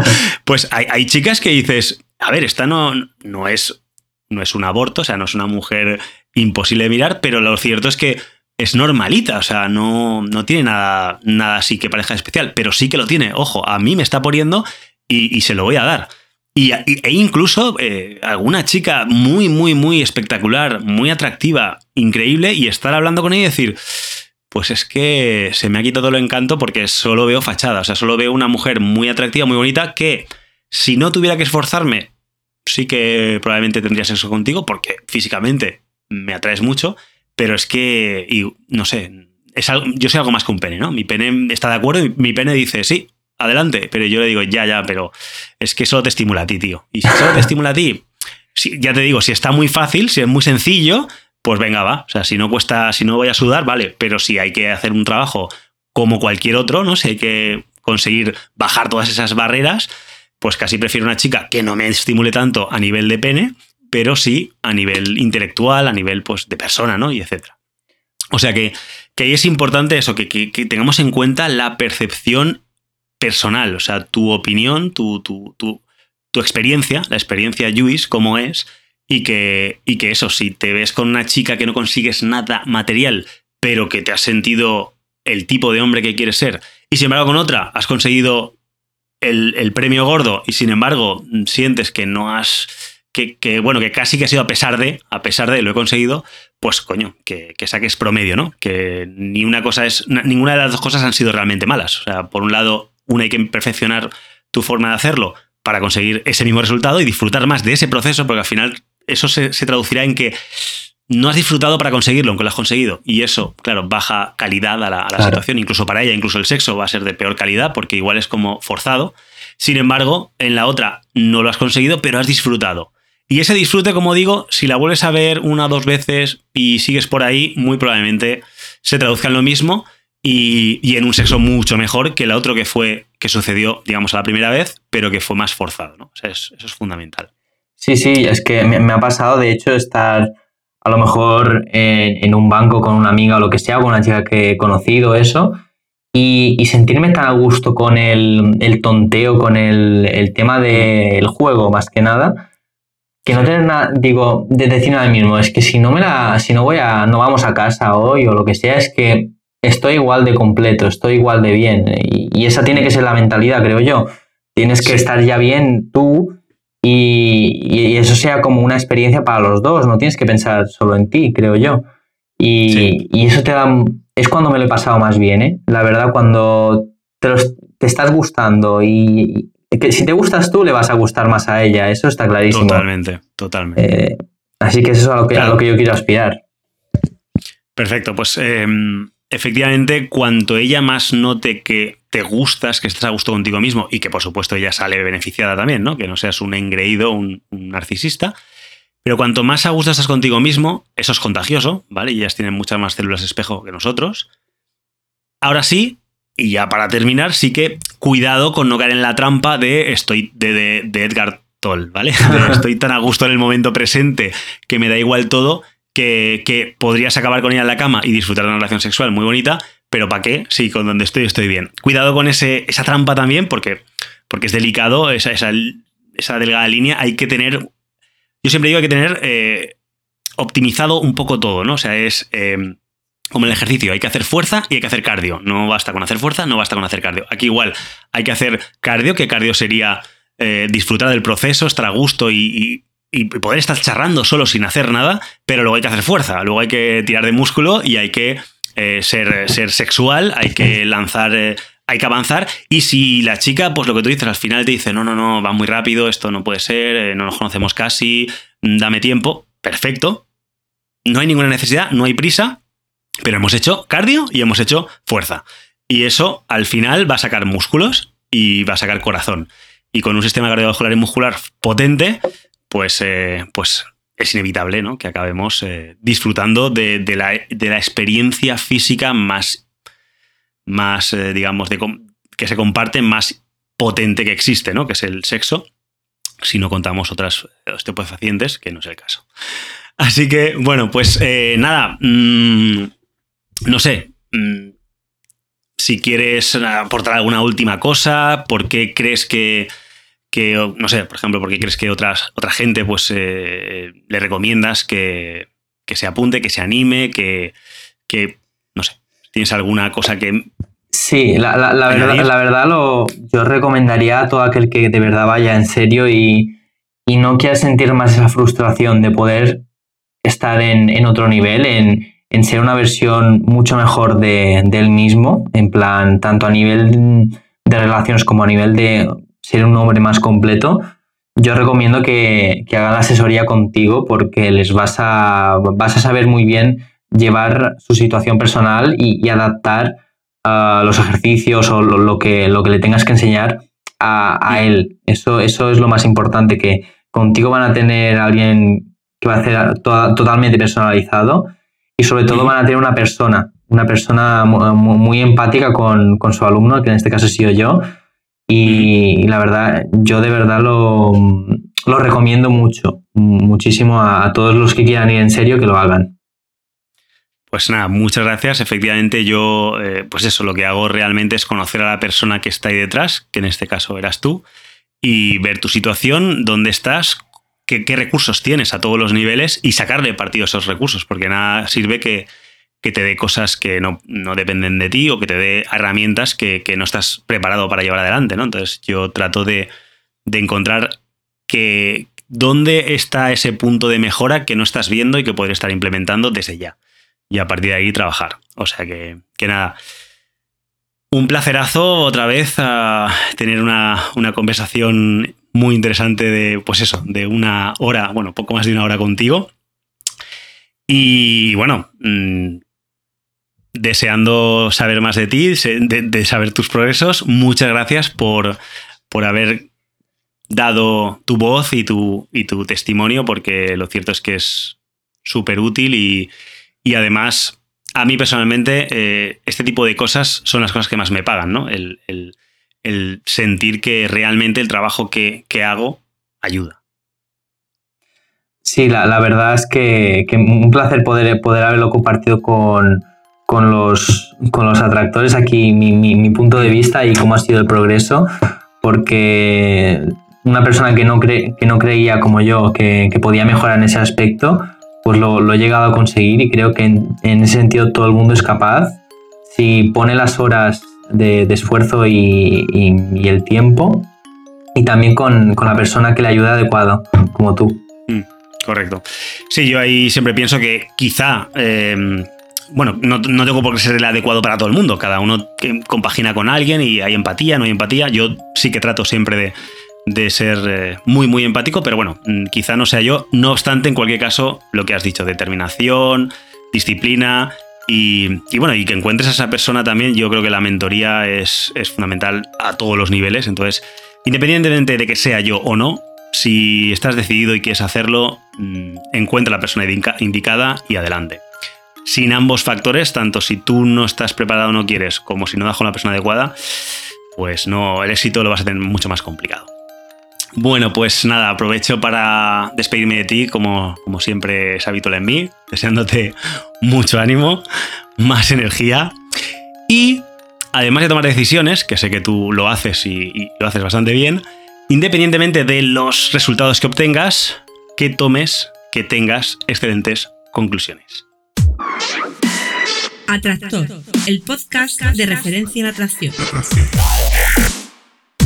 pues hay, chicas que dices, a ver, esta no, no, es, no es un aborto, o sea, no es una mujer imposible de mirar, pero lo cierto es que es normalita, o sea, no, no tiene nada, nada así que pareja especial, pero sí que lo tiene. Ojo, a mí me está poniendo y, se lo voy a dar. Y, e incluso eh, alguna chica muy, muy, muy espectacular, muy atractiva, increíble, y estar hablando con ella y decir, pues es que se me ha quitado el encanto porque solo veo fachada, o sea, solo veo una mujer muy atractiva, muy bonita, que si no tuviera que esforzarme, sí que probablemente tendría sexo contigo porque físicamente me atraes mucho, pero es que, y, no sé, es algo, yo soy algo más que un pene, ¿no? Mi pene está de acuerdo y mi pene dice, sí, adelante, pero yo le digo, ya, ya, pero es que solo te estimula a ti, tío. Y si solo te estimula a ti, ya te digo, si está muy fácil, si es muy sencillo, pues venga, va. O sea, si no cuesta, si no voy a sudar, vale, pero si hay que hacer un trabajo como cualquier otro, ¿no? Si hay que conseguir bajar todas esas barreras, pues casi prefiero una chica que no me estimule tanto a nivel de pene, pero sí a nivel intelectual, a nivel pues, de persona, ¿no? Y etcétera. O sea que, que ahí es importante eso, que, que, tengamos en cuenta la percepción personal, o sea, tu opinión, tu, tu, tu, tu experiencia, la experiencia Luis, cómo es, y que, y que eso, si te ves con una chica que no consigues nada material, pero que te has sentido el tipo de hombre que quieres ser, y sin embargo con otra has conseguido el, premio gordo y sin embargo sientes que no has... Que, bueno, que casi que ha sido a pesar de, a pesar de lo he conseguido, pues coño, que, que, saques promedio, ¿no? Que ni una cosa es, ninguna de las dos cosas han sido realmente malas. O sea, por un lado, una hay que perfeccionar tu forma de hacerlo para conseguir ese mismo resultado y disfrutar más de ese proceso, porque al final eso se, traducirá en que no has disfrutado para conseguirlo, aunque lo has conseguido. Y eso, claro, baja calidad a la, situación, incluso para ella, incluso el sexo va a ser de peor calidad, porque igual es como forzado. Sin embargo, en la otra no lo has conseguido, pero has disfrutado. Y ese disfrute, como digo, si la vuelves a ver una o dos veces y sigues por ahí, muy probablemente se traduzca en lo mismo y, en un sexo mucho mejor que el otro que fue, que sucedió, digamos, a la primera vez, pero que fue más forzado. ¿no? eso es fundamental. Sí, sí, es que me, ha pasado, de hecho, estar a lo mejor en, un banco con una amiga o lo que sea, con una chica que he conocido, eso, y, sentirme tan a gusto con el, tonteo, con el, tema del juego, más que nada, que no tener nada, digo, de decir nada mismo, es que si no me la, si no voy a, no vamos a casa hoy o lo que sea, es que estoy igual de completo, estoy igual de bien, y, esa tiene que ser la mentalidad, creo yo. Tienes que estar ya bien tú y, eso sea como una experiencia para los dos, no tienes que pensar solo en ti, creo yo. Y, eso te da, es cuando me lo he pasado más bien, ¿eh? La verdad, cuando te, te estás gustando y, que si te gustas tú, le vas a gustar más a ella, eso está clarísimo. Totalmente, totalmente. Eh, así que eso es a lo que, a lo que yo quiero aspirar. Perfecto, pues em, efectivamente, cuanto ella más note que te gustas, que estás a gusto contigo mismo y que por supuesto ella sale beneficiada también, ¿no? Que no seas un engreído, un, narcisista. Pero cuanto más a gusto estás contigo mismo, eso es contagioso, ¿vale? Y ellas tienen muchas más células espejo que nosotros. Ahora sí, y ya para terminar, sí que cuidado con no caer en la trampa de estoy de, de, Edgar Toll, ¿vale? estoy tan a gusto en el momento presente que me da igual todo que, que podrías acabar con ella en la cama y disfrutar de una relación sexual muy bonita, pero ¿para qué? Sí, con donde estoy estoy bien. Cuidado con ese, esa trampa también, porque, porque es delicado, esa, esa, esa, delgada línea. Hay que tener. Yo siempre digo hay que tener eh, optimizado un poco todo, ¿no? O sea, es. Em, como el ejercicio, hay que hacer fuerza y hay que hacer cardio. No basta con hacer fuerza, no basta con hacer cardio. Aquí igual hay que hacer cardio, que cardio sería eh, disfrutar del proceso, estar a gusto y, y, poder estar charrando solo sin hacer nada, pero luego hay que hacer fuerza, luego hay que tirar de músculo y hay que eh, ser, ser, sexual, hay que lanzar, eh, hay que avanzar. Y si la chica, pues lo que tú dices, al final te dice, no, no, no, va muy rápido, esto no puede ser, no nos conocemos casi, dame tiempo, perfecto. No hay ninguna necesidad, no hay prisa, pero hemos hecho cardio y hemos hecho fuerza. Y eso al final va a sacar músculos y va a sacar corazón. Y con un sistema cardiovascular y muscular potente, pues, pues es inevitable ¿no? que acabemos eh, disfrutando de, la, experiencia física más, más eh, digamos, de, que se comparte más potente que existe, ¿no? que es el sexo, si no contamos otras pacientes, que no es el caso. Así que, bueno, pues eh, nada, mm, no sé, mm, si quieres aportar alguna última cosa, por qué crees que, no sé, por ejemplo, por qué crees que otras, otra gente pues eh, le recomiendas que, se apunte, que se anime, que, no sé, tienes alguna cosa que... Sí, la, verdad, la verdad lo, yo recomendaría a todo aquel que de verdad vaya en serio y, no quiera sentir más esa frustración de poder estar en, otro nivel, en, ser una versión mucho mejor de, él mismo, en plan, tanto a nivel de relaciones como a nivel de ser un hombre más completo, yo recomiendo que, hagan asesoría contigo porque les vas a, vas a saber muy bien llevar su situación personal y, adaptar uh, los ejercicios o lo, que, lo que le tengas que enseñar a, él. Eso, eso es lo más importante, que contigo van a tener alguien que va a ser totalmente personalizado y sobre todo van a tener una persona, una persona muy, empática con, con, su alumno, que en este caso he sido yo. Y, la verdad, yo de verdad lo, lo recomiendo mucho, muchísimo a, todos los que quieran ir en serio que lo hagan. Pues nada, muchas gracias. Efectivamente, yo, eh, pues eso, lo que hago realmente es conocer a la persona que está ahí detrás, que en este caso eras tú, y ver tu situación, dónde estás, qué, recursos tienes a todos los niveles y sacarle partido a esos recursos, porque nada sirve que, te dé cosas que no, dependen de ti o que te dé herramientas que, no estás preparado para llevar adelante, ¿no? Entonces yo trato de, de encontrar que, dónde está ese punto de mejora que no estás viendo y que podrías estar implementando desde ya y a partir de ahí trabajar. O sea que, que nada. Un placerazo otra vez a tener una, conversación muy interesante de, pues eso, de una hora, bueno, poco más de una hora contigo. Y bueno, mm, deseando saber más de ti, de, saber tus progresos. Muchas gracias por, por haber dado tu voz y tu, y tu testimonio, porque lo cierto es que es súper útil y, y además, a mí personalmente, eh, este tipo de cosas son las cosas que más me pagan, ¿no? El, sentir que realmente el trabajo que, hago ayuda. Sí, la, verdad es que, un placer poder, poder haberlo compartido con, los, con los atractores aquí, mi, punto de vista y cómo ha sido el progreso, porque una persona que no, que no creía como yo que, que podía mejorar en ese aspecto, pues lo, he llegado a conseguir y creo que en, ese sentido todo el mundo es capaz. Si pone las horas de, esfuerzo y, el tiempo y también con, la persona que le ayuda adecuado, como tú. Mm, correcto. Sí, yo ahí siempre pienso que quizá... Em, bueno, no, no, tengo por qué ser el adecuado para todo el mundo. Cada uno compagina con alguien y hay empatía, no hay empatía. Yo sí que trato siempre de, de ser eh, muy, muy empático, pero bueno, mm, quizá no sea yo. No obstante, en cualquier caso, lo que has dicho, determinación, disciplina y, bueno, y que encuentres a esa persona también, yo creo que la mentoría es, fundamental a todos los niveles. Entonces, independientemente de que sea yo o no, si estás decidido y quieres hacerlo, mm, encuentra la persona indicada y adelante. Sin ambos factores, tanto si tú no estás preparado o no quieres, como si no das con la persona adecuada, pues no, el éxito lo vas a tener mucho más complicado. Bueno, pues nada, aprovecho para despedirme de ti, como, como siempre es habitual en mí, deseándote mucho ánimo, más energía. Y además de tomar decisiones, que sé que tú lo haces y, lo haces bastante bien, independientemente de los resultados que obtengas, que tomes, que tengas excelentes conclusiones. Atractor, el podcast de referencia en atracción